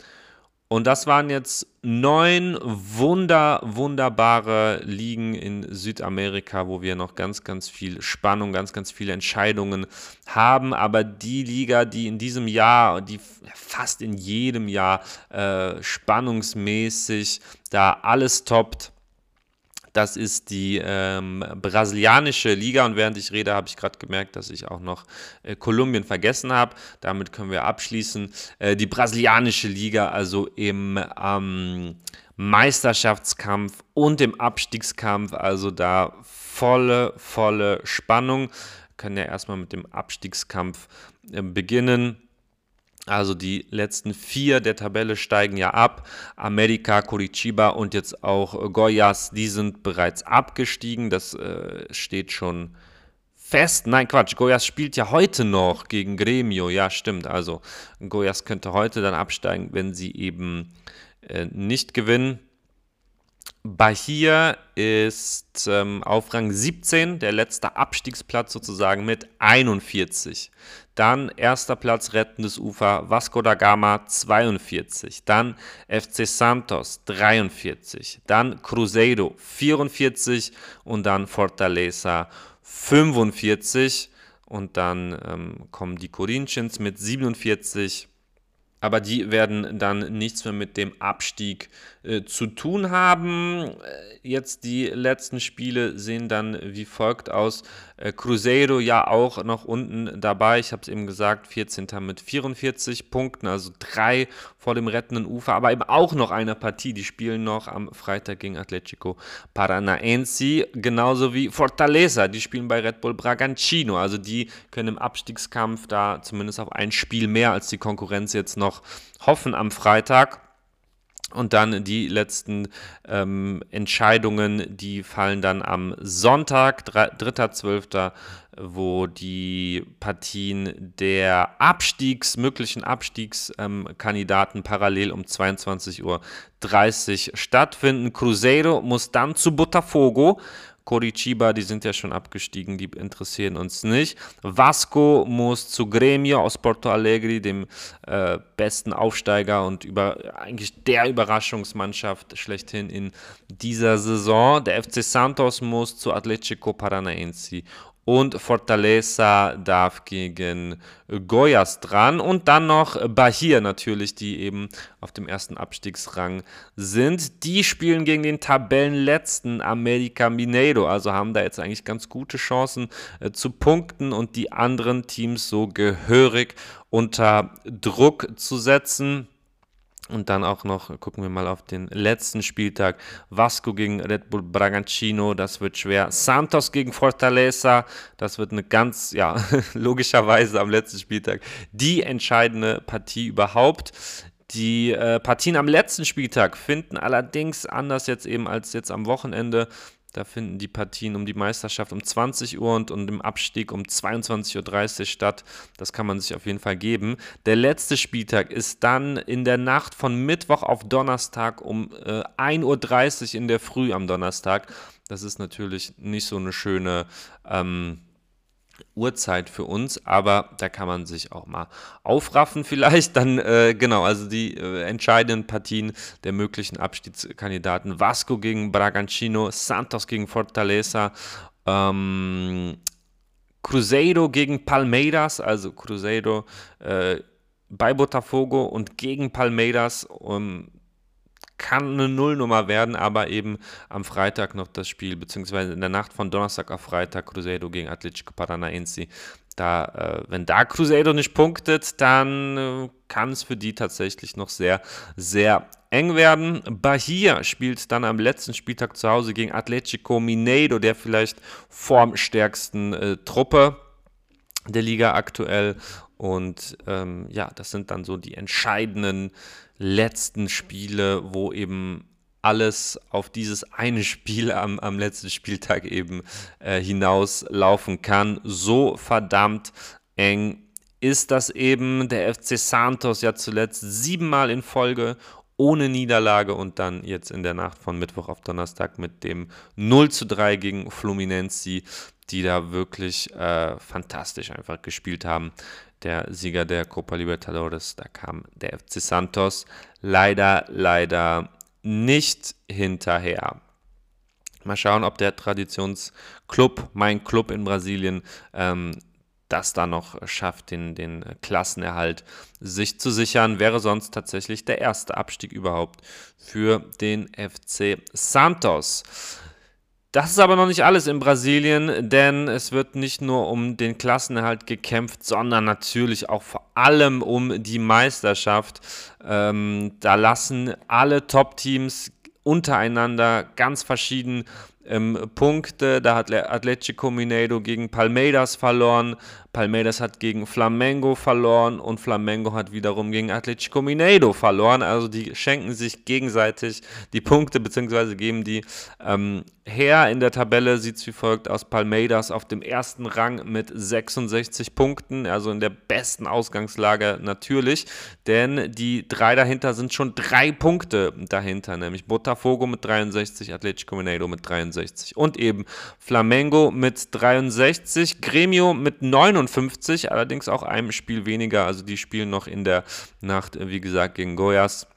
und das waren jetzt neun wunder, wunderbare Ligen in Südamerika, wo wir noch ganz, ganz viel Spannung, ganz, ganz viele Entscheidungen haben. Aber die Liga, die in diesem Jahr, die fast in jedem Jahr äh, spannungsmäßig da alles toppt, Das ist die ähm, brasilianische Liga und während ich rede, habe ich gerade gemerkt, dass ich auch noch äh, Kolumbien vergessen habe. Damit können wir abschließen. Äh, die brasilianische Liga, also im ähm, Meisterschaftskampf und im Abstiegskampf, also da volle, volle Spannung. Wir können ja erstmal mit dem Abstiegskampf äh, beginnen. Also die letzten vier der Tabelle steigen ja ab. America, Curitiba und jetzt auch Goyas, die sind bereits abgestiegen. Das äh, steht schon fest. Nein, Quatsch. Goyas spielt ja heute noch gegen Gremio. Ja, stimmt. Also Goyas könnte heute dann absteigen, wenn sie eben äh, nicht gewinnen. Bahia ist ähm, auf Rang 17, der letzte Abstiegsplatz sozusagen mit 41. Dann erster Platz rettendes Ufer Vasco da Gama 42. Dann FC Santos 43. Dann Cruzeiro 44 und dann Fortaleza 45. Und dann ähm, kommen die Corinthians mit 47 aber die werden dann nichts mehr mit dem Abstieg äh, zu tun haben. Äh, jetzt die letzten Spiele sehen dann wie folgt aus. Äh, Cruzeiro ja auch noch unten dabei. Ich habe es eben gesagt, 14. mit 44 Punkten, also drei vor dem rettenden Ufer, aber eben auch noch eine Partie. Die spielen noch am Freitag gegen Atletico Paranaense, genauso wie Fortaleza. Die spielen bei Red Bull Bragantino. Also die können im Abstiegskampf da zumindest auf ein Spiel mehr als die Konkurrenz jetzt noch hoffen am Freitag. Und dann die letzten ähm, Entscheidungen, die fallen dann am Sonntag, 3.12., wo die Partien der Abstiegs, möglichen Abstiegskandidaten ähm, parallel um 22.30 Uhr stattfinden. Cruzeiro muss dann zu Botafogo Coritiba, die sind ja schon abgestiegen, die interessieren uns nicht. Vasco muss zu Gremio aus Porto Alegre, dem äh, besten Aufsteiger und über, eigentlich der Überraschungsmannschaft schlechthin in dieser Saison. Der FC Santos muss zu Atletico Paranaense und Fortaleza darf gegen Goyas dran und dann noch Bahia natürlich, die eben auf dem ersten Abstiegsrang sind. Die spielen gegen den Tabellenletzten America Mineiro, also haben da jetzt eigentlich ganz gute Chancen äh, zu punkten und die anderen Teams so gehörig unter Druck zu setzen. Und dann auch noch, gucken wir mal auf den letzten Spieltag. Vasco gegen Red Bull Bragantino, das wird schwer. Santos gegen Fortaleza, das wird eine ganz, ja, logischerweise am letzten Spieltag die entscheidende Partie überhaupt. Die äh, Partien am letzten Spieltag finden allerdings anders jetzt eben als jetzt am Wochenende da finden die Partien um die Meisterschaft um 20 Uhr und, und im Abstieg um 22.30 Uhr statt. Das kann man sich auf jeden Fall geben. Der letzte Spieltag ist dann in der Nacht von Mittwoch auf Donnerstag um äh, 1.30 Uhr in der Früh am Donnerstag. Das ist natürlich nicht so eine schöne ähm, Uhrzeit für uns, aber da kann man sich auch mal aufraffen vielleicht. Dann, äh, genau, also die äh, entscheidenden Partien der möglichen Abstiegskandidaten. Vasco gegen Bragantino, Santos gegen Fortaleza, ähm, Cruzeiro gegen Palmeiras, also Cruzeiro äh, bei Botafogo und gegen Palmeiras. Um, kann eine Nullnummer werden, aber eben am Freitag noch das Spiel, beziehungsweise in der Nacht von Donnerstag auf Freitag Cruzeiro gegen Atletico Paranaense. Da, äh, wenn da Cruzeiro nicht punktet, dann äh, kann es für die tatsächlich noch sehr, sehr eng werden. Bahia spielt dann am letzten Spieltag zu Hause gegen Atletico Mineiro, der vielleicht formstärksten äh, Truppe der Liga aktuell. Und ähm, ja, das sind dann so die entscheidenden letzten Spiele, wo eben alles auf dieses eine Spiel am, am letzten Spieltag eben äh, hinauslaufen kann. So verdammt eng ist das eben. Der FC Santos ja zuletzt siebenmal in Folge ohne Niederlage und dann jetzt in der Nacht von Mittwoch auf Donnerstag mit dem 0 zu 3 gegen Fluminense, die da wirklich äh, fantastisch einfach gespielt haben der Sieger der Copa Libertadores. Da kam der FC Santos leider, leider nicht hinterher. Mal schauen, ob der Traditionsclub, mein Club in Brasilien, ähm, das da noch schafft, den, den Klassenerhalt sich zu sichern. Wäre sonst tatsächlich der erste Abstieg überhaupt für den FC Santos. Das ist aber noch nicht alles in Brasilien, denn es wird nicht nur um den Klassenerhalt gekämpft, sondern natürlich auch vor allem um die Meisterschaft. Ähm, da lassen alle Top-Teams untereinander ganz verschieden ähm, Punkte. Da hat Atletico Mineiro gegen Palmeiras verloren. Palmeiras hat gegen Flamengo verloren und Flamengo hat wiederum gegen Atletico Mineiro verloren. Also die schenken sich gegenseitig die Punkte bzw. geben die ähm, her. In der Tabelle sieht es wie folgt aus. Palmeiras auf dem ersten Rang mit 66 Punkten, also in der besten Ausgangslage natürlich, denn die drei dahinter sind schon drei Punkte dahinter, nämlich Botafogo mit 63, Atletico Mineiro mit 63 und eben Flamengo mit 63, Gremio mit 59 51, allerdings auch einem Spiel weniger. Also die spielen noch in der Nacht, äh, wie gesagt, gegen Goyas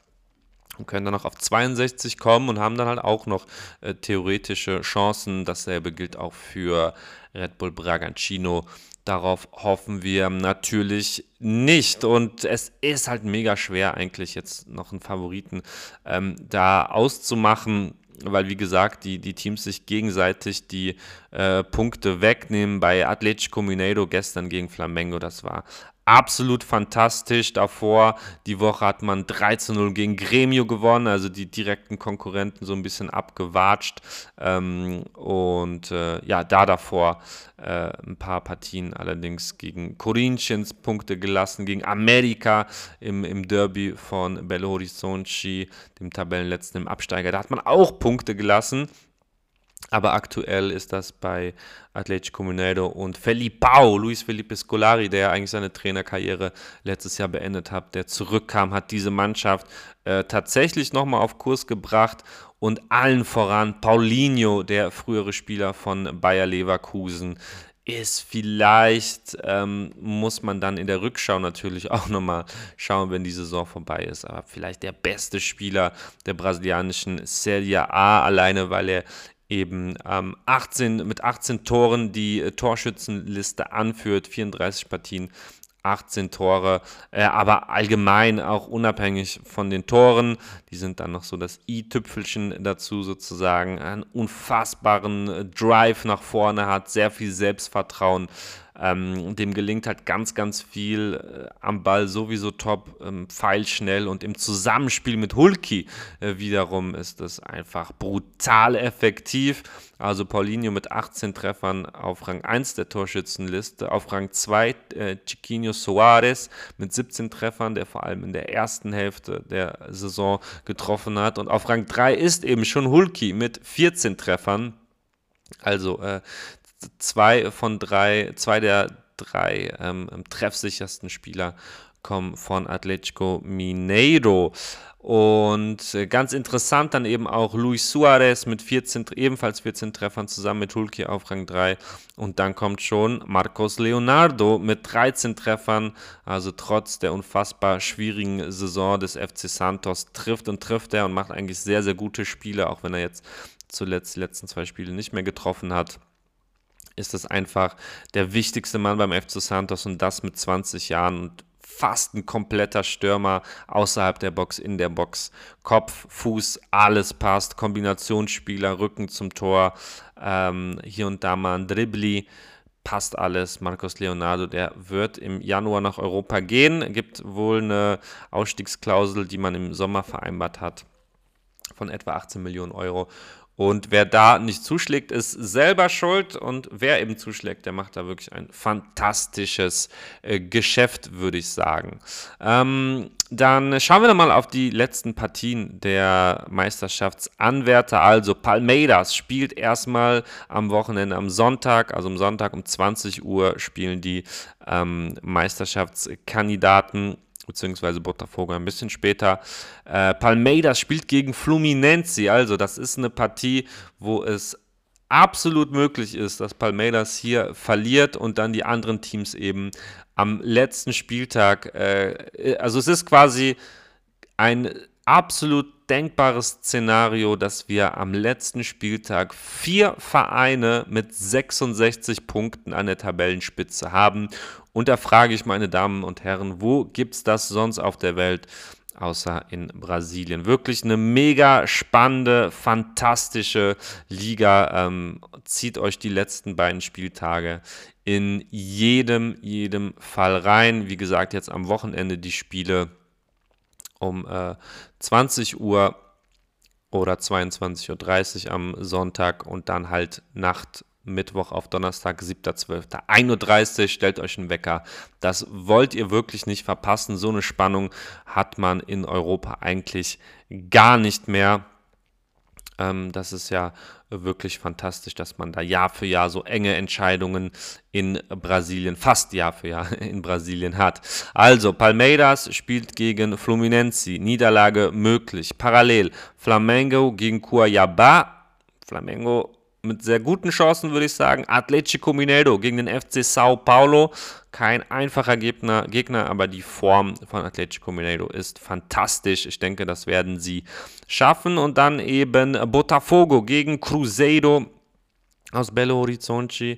und können dann noch auf 62 kommen und haben dann halt auch noch äh, theoretische Chancen. Dasselbe gilt auch für Red Bull Bragantino. Darauf hoffen wir natürlich nicht. Und es ist halt mega schwer, eigentlich jetzt noch einen Favoriten ähm, da auszumachen weil wie gesagt, die, die Teams sich gegenseitig die äh, Punkte wegnehmen. Bei Atletico Mineiro gestern gegen Flamengo, das war absolut fantastisch. Davor, die Woche hat man 3 zu 0 gegen Gremio gewonnen, also die direkten Konkurrenten so ein bisschen abgewatscht. Ähm, und äh, ja, da davor äh, ein paar Partien allerdings gegen Corinthians Punkte gelassen, gegen Amerika im, im Derby von Belo Horizonte, dem Tabellenletzten im Absteiger. Da hat man auch Punkte gelassen. Aber aktuell ist das bei Atletico Mineiro und Felipao, Luis Felipe Scolari, der eigentlich seine Trainerkarriere letztes Jahr beendet hat, der zurückkam, hat diese Mannschaft äh, tatsächlich nochmal auf Kurs gebracht und allen voran Paulinho, der frühere Spieler von Bayer Leverkusen, ist vielleicht, ähm, muss man dann in der Rückschau natürlich auch nochmal schauen, wenn die Saison vorbei ist, aber vielleicht der beste Spieler der brasilianischen Serie A, alleine weil er eben ähm, 18, mit 18 Toren die äh, Torschützenliste anführt, 34 Partien, 18 Tore, äh, aber allgemein auch unabhängig von den Toren, die sind dann noch so das i-Tüpfelchen dazu sozusagen, einen unfassbaren äh, Drive nach vorne hat, sehr viel Selbstvertrauen ähm, dem gelingt halt ganz, ganz viel äh, am Ball sowieso top, ähm, pfeilschnell und im Zusammenspiel mit Hulki äh, wiederum ist das einfach brutal effektiv. Also Paulinho mit 18 Treffern auf Rang 1 der Torschützenliste, auf Rang 2 äh, Chiquinho Soares mit 17 Treffern, der vor allem in der ersten Hälfte der Saison getroffen hat. Und auf Rang 3 ist eben schon Hulki mit 14 Treffern. Also äh, zwei von drei, zwei der drei ähm, treffsichersten Spieler kommen von Atletico Mineiro. Und äh, ganz interessant dann eben auch Luis Suarez mit 14, ebenfalls 14 Treffern zusammen mit Hulki auf Rang 3. Und dann kommt schon Marcos Leonardo mit 13 Treffern. Also trotz der unfassbar schwierigen Saison des FC Santos trifft und trifft er und macht eigentlich sehr, sehr gute Spiele, auch wenn er jetzt zuletzt die letzten zwei Spiele nicht mehr getroffen hat ist das einfach der wichtigste Mann beim FC Santos und das mit 20 Jahren und fast ein kompletter Stürmer außerhalb der Box, in der Box. Kopf, Fuß, alles passt. Kombinationsspieler, Rücken zum Tor, ähm, hier und da mal ein Dribbli. Passt alles. Marcos Leonardo, der wird im Januar nach Europa gehen. Gibt wohl eine Ausstiegsklausel, die man im Sommer vereinbart hat, von etwa 18 Millionen Euro. Und wer da nicht zuschlägt, ist selber schuld. Und wer eben zuschlägt, der macht da wirklich ein fantastisches äh, Geschäft, würde ich sagen. Ähm, dann schauen wir mal auf die letzten Partien der Meisterschaftsanwärter. Also Palmeiras spielt erstmal am Wochenende am Sonntag, also am Sonntag um 20 Uhr spielen die ähm, Meisterschaftskandidaten beziehungsweise Botafogo ein bisschen später. Äh, Palmeiras spielt gegen Fluminense, also das ist eine Partie, wo es absolut möglich ist, dass Palmeiras hier verliert und dann die anderen Teams eben am letzten Spieltag, äh, also es ist quasi ein absolut denkbares Szenario, dass wir am letzten Spieltag vier Vereine mit 66 Punkten an der Tabellenspitze haben und da frage ich meine Damen und Herren, wo gibt es das sonst auf der Welt? außer in Brasilien. Wirklich eine mega spannende, fantastische Liga. Ähm, zieht euch die letzten beiden Spieltage in jedem, jedem Fall rein. Wie gesagt, jetzt am Wochenende die Spiele um äh, 20 Uhr oder 22.30 Uhr am Sonntag und dann halt Nacht Mittwoch auf Donnerstag, 7.12. 1.30 Uhr, stellt euch einen Wecker. Das wollt ihr wirklich nicht verpassen. So eine Spannung hat man in Europa eigentlich gar nicht mehr. Ähm, das ist ja wirklich fantastisch, dass man da Jahr für Jahr so enge Entscheidungen in Brasilien, fast Jahr für Jahr in Brasilien hat. Also, Palmeiras spielt gegen Fluminense, Niederlage möglich. Parallel, Flamengo gegen Cuiabá. Flamengo mit sehr guten Chancen, würde ich sagen. Atletico Mineiro gegen den FC Sao Paulo. Kein einfacher Gegner, Gegner, aber die Form von Atletico Mineiro ist fantastisch. Ich denke, das werden sie schaffen. Und dann eben Botafogo gegen Cruzeiro aus Belo Horizonte.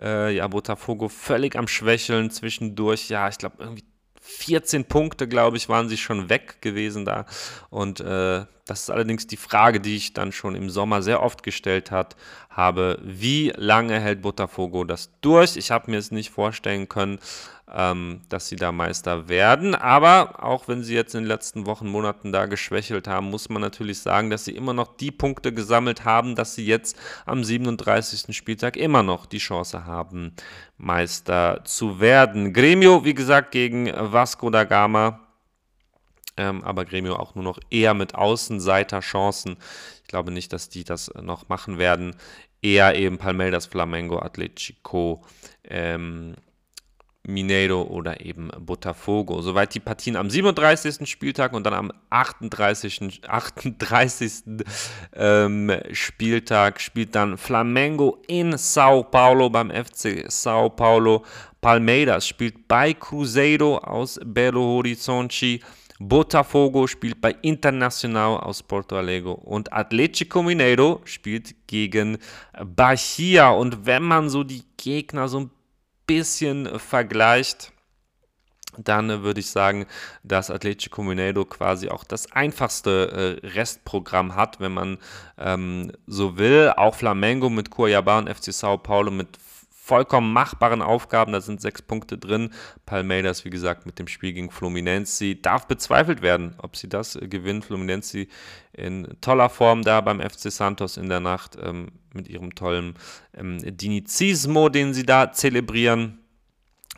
Äh, ja, Botafogo völlig am Schwächeln zwischendurch. Ja, ich glaube, irgendwie 14 Punkte, glaube ich, waren sie schon weg gewesen da. Und äh, das ist allerdings die Frage, die ich dann schon im Sommer sehr oft gestellt hat, habe. Wie lange hält Botafogo das durch? Ich habe mir es nicht vorstellen können, ähm, dass sie da Meister werden. Aber auch wenn sie jetzt in den letzten Wochen, Monaten da geschwächelt haben, muss man natürlich sagen, dass sie immer noch die Punkte gesammelt haben, dass sie jetzt am 37. Spieltag immer noch die Chance haben, Meister zu werden. Gremio, wie gesagt, gegen Vasco da Gama. Ähm, aber Gremio auch nur noch eher mit Außenseiterchancen. Ich glaube nicht, dass die das noch machen werden. Eher eben Palmeiras, Flamengo, Atletico, ähm, Mineiro oder eben Botafogo. Soweit die Partien am 37. Spieltag und dann am 38. 38. Ähm, Spieltag spielt dann Flamengo in Sao Paulo beim FC Sao Paulo. Palmeiras spielt bei Cruzeiro aus Belo Horizonte. Botafogo spielt bei Internacional aus Porto Alegre und Atletico Mineiro spielt gegen Bahia. Und wenn man so die Gegner so ein bisschen vergleicht, dann würde ich sagen, dass Atletico Mineiro quasi auch das einfachste äh, Restprogramm hat, wenn man ähm, so will. Auch Flamengo mit Cuiabá und FC Sao Paulo mit vollkommen machbaren Aufgaben. Da sind sechs Punkte drin. Palmeiras, wie gesagt, mit dem Spiel gegen Fluminense. Darf bezweifelt werden, ob sie das äh, gewinnen. Fluminense in toller Form da beim FC Santos in der Nacht ähm, mit ihrem tollen ähm, Dinizismo, den sie da zelebrieren.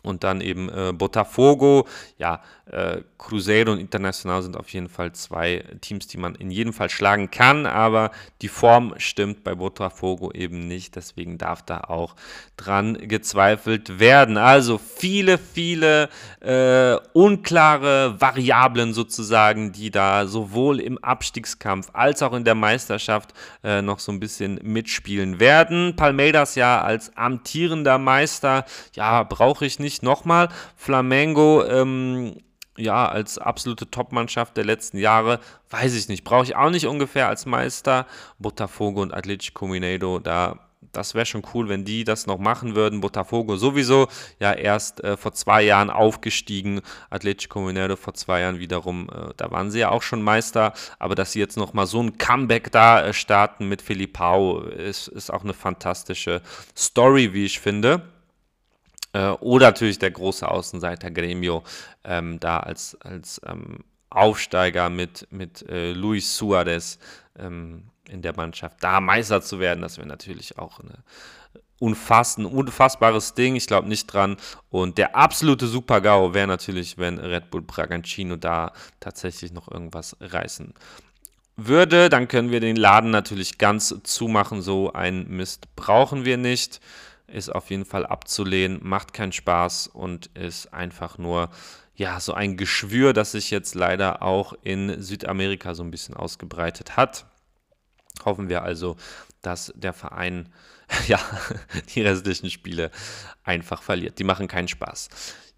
Und dann eben äh, Botafogo, ja, äh, Cruzeiro und Internacional sind auf jeden Fall zwei Teams, die man in jedem Fall schlagen kann, aber die Form stimmt bei Botafogo eben nicht, deswegen darf da auch dran gezweifelt werden. Also viele, viele äh, unklare Variablen sozusagen, die da sowohl im Abstiegskampf als auch in der Meisterschaft äh, noch so ein bisschen mitspielen werden. Palmeiras ja als amtierender Meister, ja, brauche ich nicht nochmal. Flamengo, ähm, ja, als absolute Top-Mannschaft der letzten Jahre, weiß ich nicht. Brauche ich auch nicht ungefähr als Meister. Botafogo und Atletico Mineiro, da das wäre schon cool, wenn die das noch machen würden. Botafogo sowieso ja erst äh, vor zwei Jahren aufgestiegen. Atletico Mineiro vor zwei Jahren wiederum, äh, da waren sie ja auch schon Meister. Aber dass sie jetzt noch mal so ein Comeback da äh, starten mit Filipao, ist, ist auch eine fantastische Story, wie ich finde. Äh, oder natürlich der große Außenseiter Gremio, ähm, da als, als ähm, Aufsteiger mit, mit äh, Luis Suarez ähm, in der Mannschaft, da Meister zu werden, das wäre natürlich auch eine unfass, ein unfassbares Ding. Ich glaube nicht dran. Und der absolute Super-GAU wäre natürlich, wenn Red Bull Bragantino da tatsächlich noch irgendwas reißen würde. Dann können wir den Laden natürlich ganz zumachen. So ein Mist brauchen wir nicht ist auf jeden Fall abzulehnen, macht keinen Spaß und ist einfach nur ja so ein Geschwür, das sich jetzt leider auch in Südamerika so ein bisschen ausgebreitet hat. Hoffen wir also, dass der Verein ja die restlichen Spiele einfach verliert. Die machen keinen Spaß.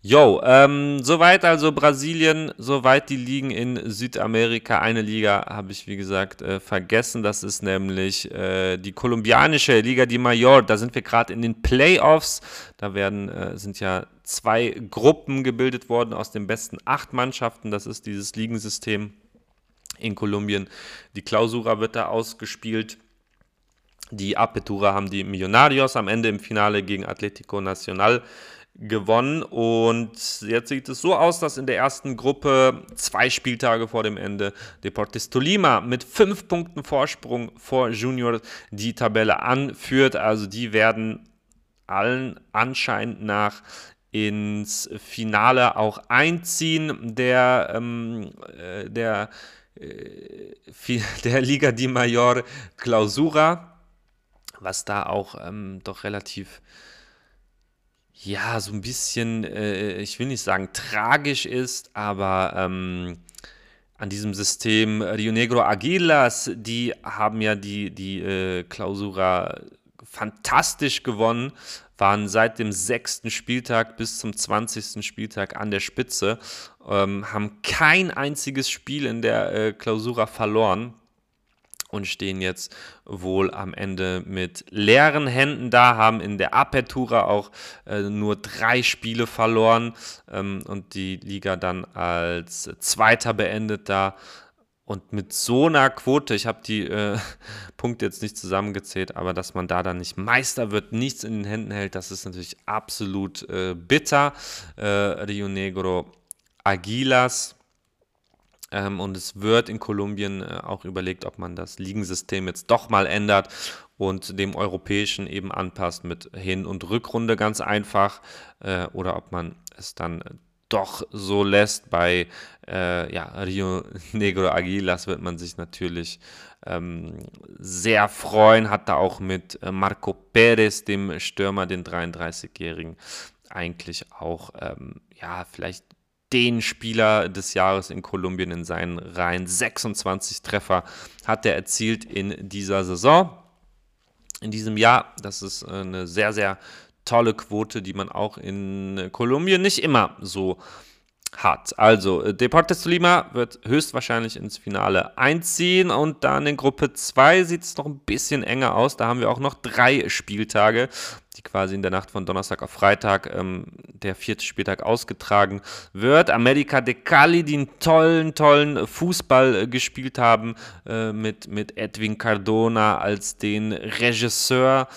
Jo, ähm, soweit also Brasilien, soweit die Ligen in Südamerika. Eine Liga habe ich, wie gesagt, äh, vergessen. Das ist nämlich äh, die kolumbianische Liga di Mayor. Da sind wir gerade in den Playoffs. Da werden, äh, sind ja zwei Gruppen gebildet worden aus den besten acht Mannschaften. Das ist dieses Ligensystem in Kolumbien. Die Klausura wird da ausgespielt. Die Apertura haben die Millonarios am Ende im Finale gegen Atletico Nacional gewonnen. Und jetzt sieht es so aus, dass in der ersten Gruppe zwei Spieltage vor dem Ende Deportes Tolima mit fünf Punkten Vorsprung vor Junior die Tabelle anführt. Also die werden allen anscheinend nach ins Finale auch einziehen. Der, ähm, äh, der, äh, der Liga di Mayor Clausura, was da auch ähm, doch relativ ja, so ein bisschen, äh, ich will nicht sagen tragisch ist, aber ähm, an diesem System Rio Negro Aguilas, die haben ja die, die äh, Klausura fantastisch gewonnen, waren seit dem sechsten Spieltag bis zum 20. Spieltag an der Spitze, ähm, haben kein einziges Spiel in der äh, Klausura verloren und stehen jetzt wohl am Ende mit leeren Händen da, haben in der Apertura auch äh, nur drei Spiele verloren ähm, und die Liga dann als Zweiter beendet da. Und mit so einer Quote, ich habe die äh, Punkte jetzt nicht zusammengezählt, aber dass man da dann nicht Meister wird, nichts in den Händen hält, das ist natürlich absolut äh, bitter. Äh, Rio Negro Aguilas ähm, und es wird in Kolumbien äh, auch überlegt, ob man das Ligensystem jetzt doch mal ändert und dem europäischen eben anpasst mit Hin- und Rückrunde ganz einfach. Äh, oder ob man es dann doch so lässt. Bei äh, ja, Rio Negro Aguilas wird man sich natürlich ähm, sehr freuen. Hat da auch mit äh, Marco Perez, dem Stürmer, den 33-Jährigen, eigentlich auch ähm, ja, vielleicht den Spieler des Jahres in Kolumbien in seinen Reihen. 26 Treffer hat er erzielt in dieser Saison. In diesem Jahr, das ist eine sehr, sehr tolle Quote, die man auch in Kolumbien nicht immer so hat. Also, äh, Deportes Tolima wird höchstwahrscheinlich ins Finale einziehen und dann in Gruppe 2 sieht es noch ein bisschen enger aus. Da haben wir auch noch drei Spieltage, die quasi in der Nacht von Donnerstag auf Freitag ähm, der vierte Spieltag ausgetragen wird. America de Cali, die einen tollen, tollen Fußball äh, gespielt haben äh, mit, mit Edwin Cardona als den Regisseur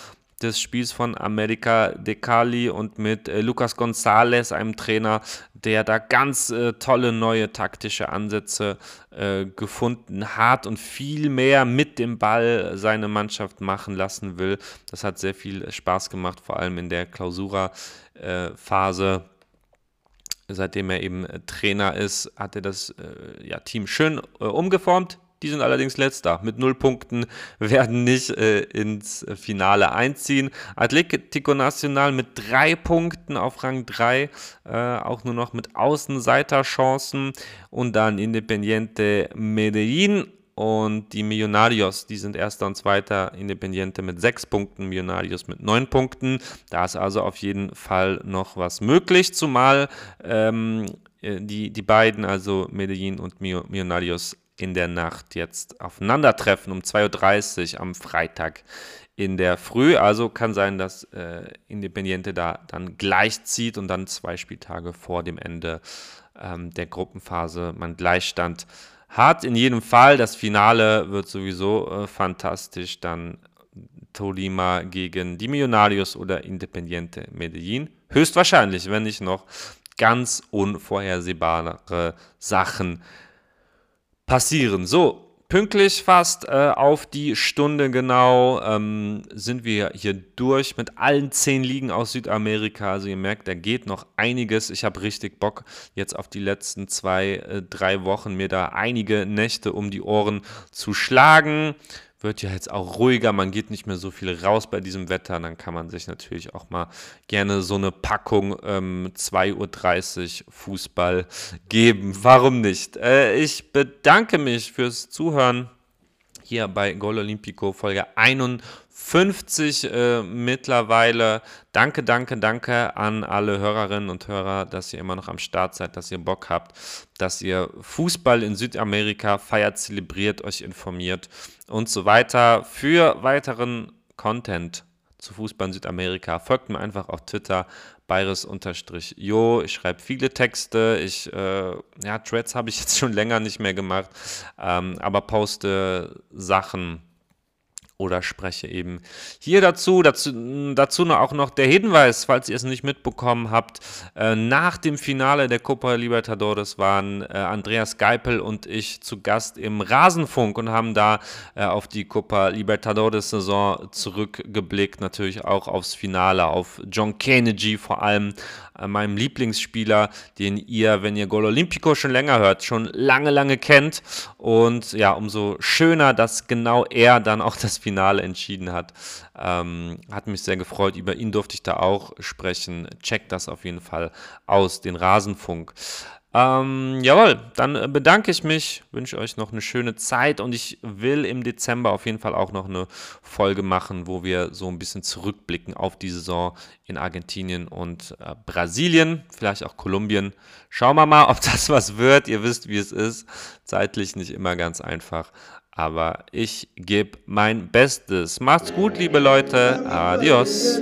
des Spiels von America de Cali und mit äh, Lucas González, einem Trainer, der da ganz äh, tolle neue taktische Ansätze äh, gefunden hat und viel mehr mit dem Ball seine Mannschaft machen lassen will. Das hat sehr viel Spaß gemacht, vor allem in der Klausura-Phase. Seitdem er eben Trainer ist, hat er das äh, ja, Team schön äh, umgeformt die sind allerdings letzter. Mit null Punkten werden nicht äh, ins Finale einziehen. Atletico Nacional mit drei Punkten auf Rang 3, äh, auch nur noch mit Außenseiterchancen. Und dann Independiente Medellin und die Millonarios, die sind erster und zweiter, Independiente mit sechs Punkten, Millonarios mit neun Punkten. Da ist also auf jeden Fall noch was möglich, zumal ähm, äh, die, die beiden, also Medellin und Millonarios, in der Nacht jetzt aufeinandertreffen um 2.30 Uhr am Freitag in der Früh. Also kann sein, dass äh, Independiente da dann gleichzieht und dann zwei Spieltage vor dem Ende ähm, der Gruppenphase man Gleichstand hat. In jedem Fall, das Finale wird sowieso äh, fantastisch. Dann Tolima gegen die Millonarios oder Independiente Medellin. Höchstwahrscheinlich, wenn nicht noch ganz unvorhersehbare Sachen passieren. So, pünktlich fast äh, auf die Stunde genau ähm, sind wir hier durch mit allen zehn Ligen aus Südamerika. Also ihr merkt, da geht noch einiges. Ich habe richtig Bock jetzt auf die letzten zwei, äh, drei Wochen mir da einige Nächte um die Ohren zu schlagen wird ja jetzt auch ruhiger, man geht nicht mehr so viel raus bei diesem Wetter, dann kann man sich natürlich auch mal gerne so eine Packung ähm, 2.30 Uhr Fußball geben. Warum nicht? Äh, ich bedanke mich fürs Zuhören hier bei Gol Olimpico Folge 51 äh, mittlerweile. Danke, danke, danke an alle Hörerinnen und Hörer, dass ihr immer noch am Start seid, dass ihr Bock habt, dass ihr Fußball in Südamerika feiert, zelebriert, euch informiert und so weiter. Für weiteren Content zu Fußball in Südamerika. Folgt mir einfach auf Twitter, Bayres-Jo. Ich schreibe viele Texte. Ich, äh, ja, Threads habe ich jetzt schon länger nicht mehr gemacht, ähm, aber poste Sachen oder spreche eben hier dazu. Dazu, dazu auch noch der Hinweis, falls ihr es nicht mitbekommen habt. Äh, nach dem Finale der Copa Libertadores waren äh, Andreas Geipel und ich zu Gast im Rasenfunk und haben da äh, auf die Copa Libertadores Saison zurückgeblickt. Natürlich auch aufs Finale, auf John Kennedy vor allem, meinem Lieblingsspieler, den ihr, wenn ihr Gol Olimpico schon länger hört, schon lange, lange kennt. Und ja, umso schöner, dass genau er dann auch das Finale entschieden hat. Ähm, hat mich sehr gefreut. Über ihn durfte ich da auch sprechen. Checkt das auf jeden Fall aus, den Rasenfunk. Ähm, jawohl, dann äh, bedanke ich mich, wünsche euch noch eine schöne Zeit und ich will im Dezember auf jeden Fall auch noch eine Folge machen, wo wir so ein bisschen zurückblicken auf die Saison in Argentinien und äh, Brasilien, vielleicht auch Kolumbien. Schauen wir mal, ob das was wird. Ihr wisst, wie es ist. Zeitlich nicht immer ganz einfach. Aber ich gebe mein Bestes. Macht's gut, liebe Leute. Adios.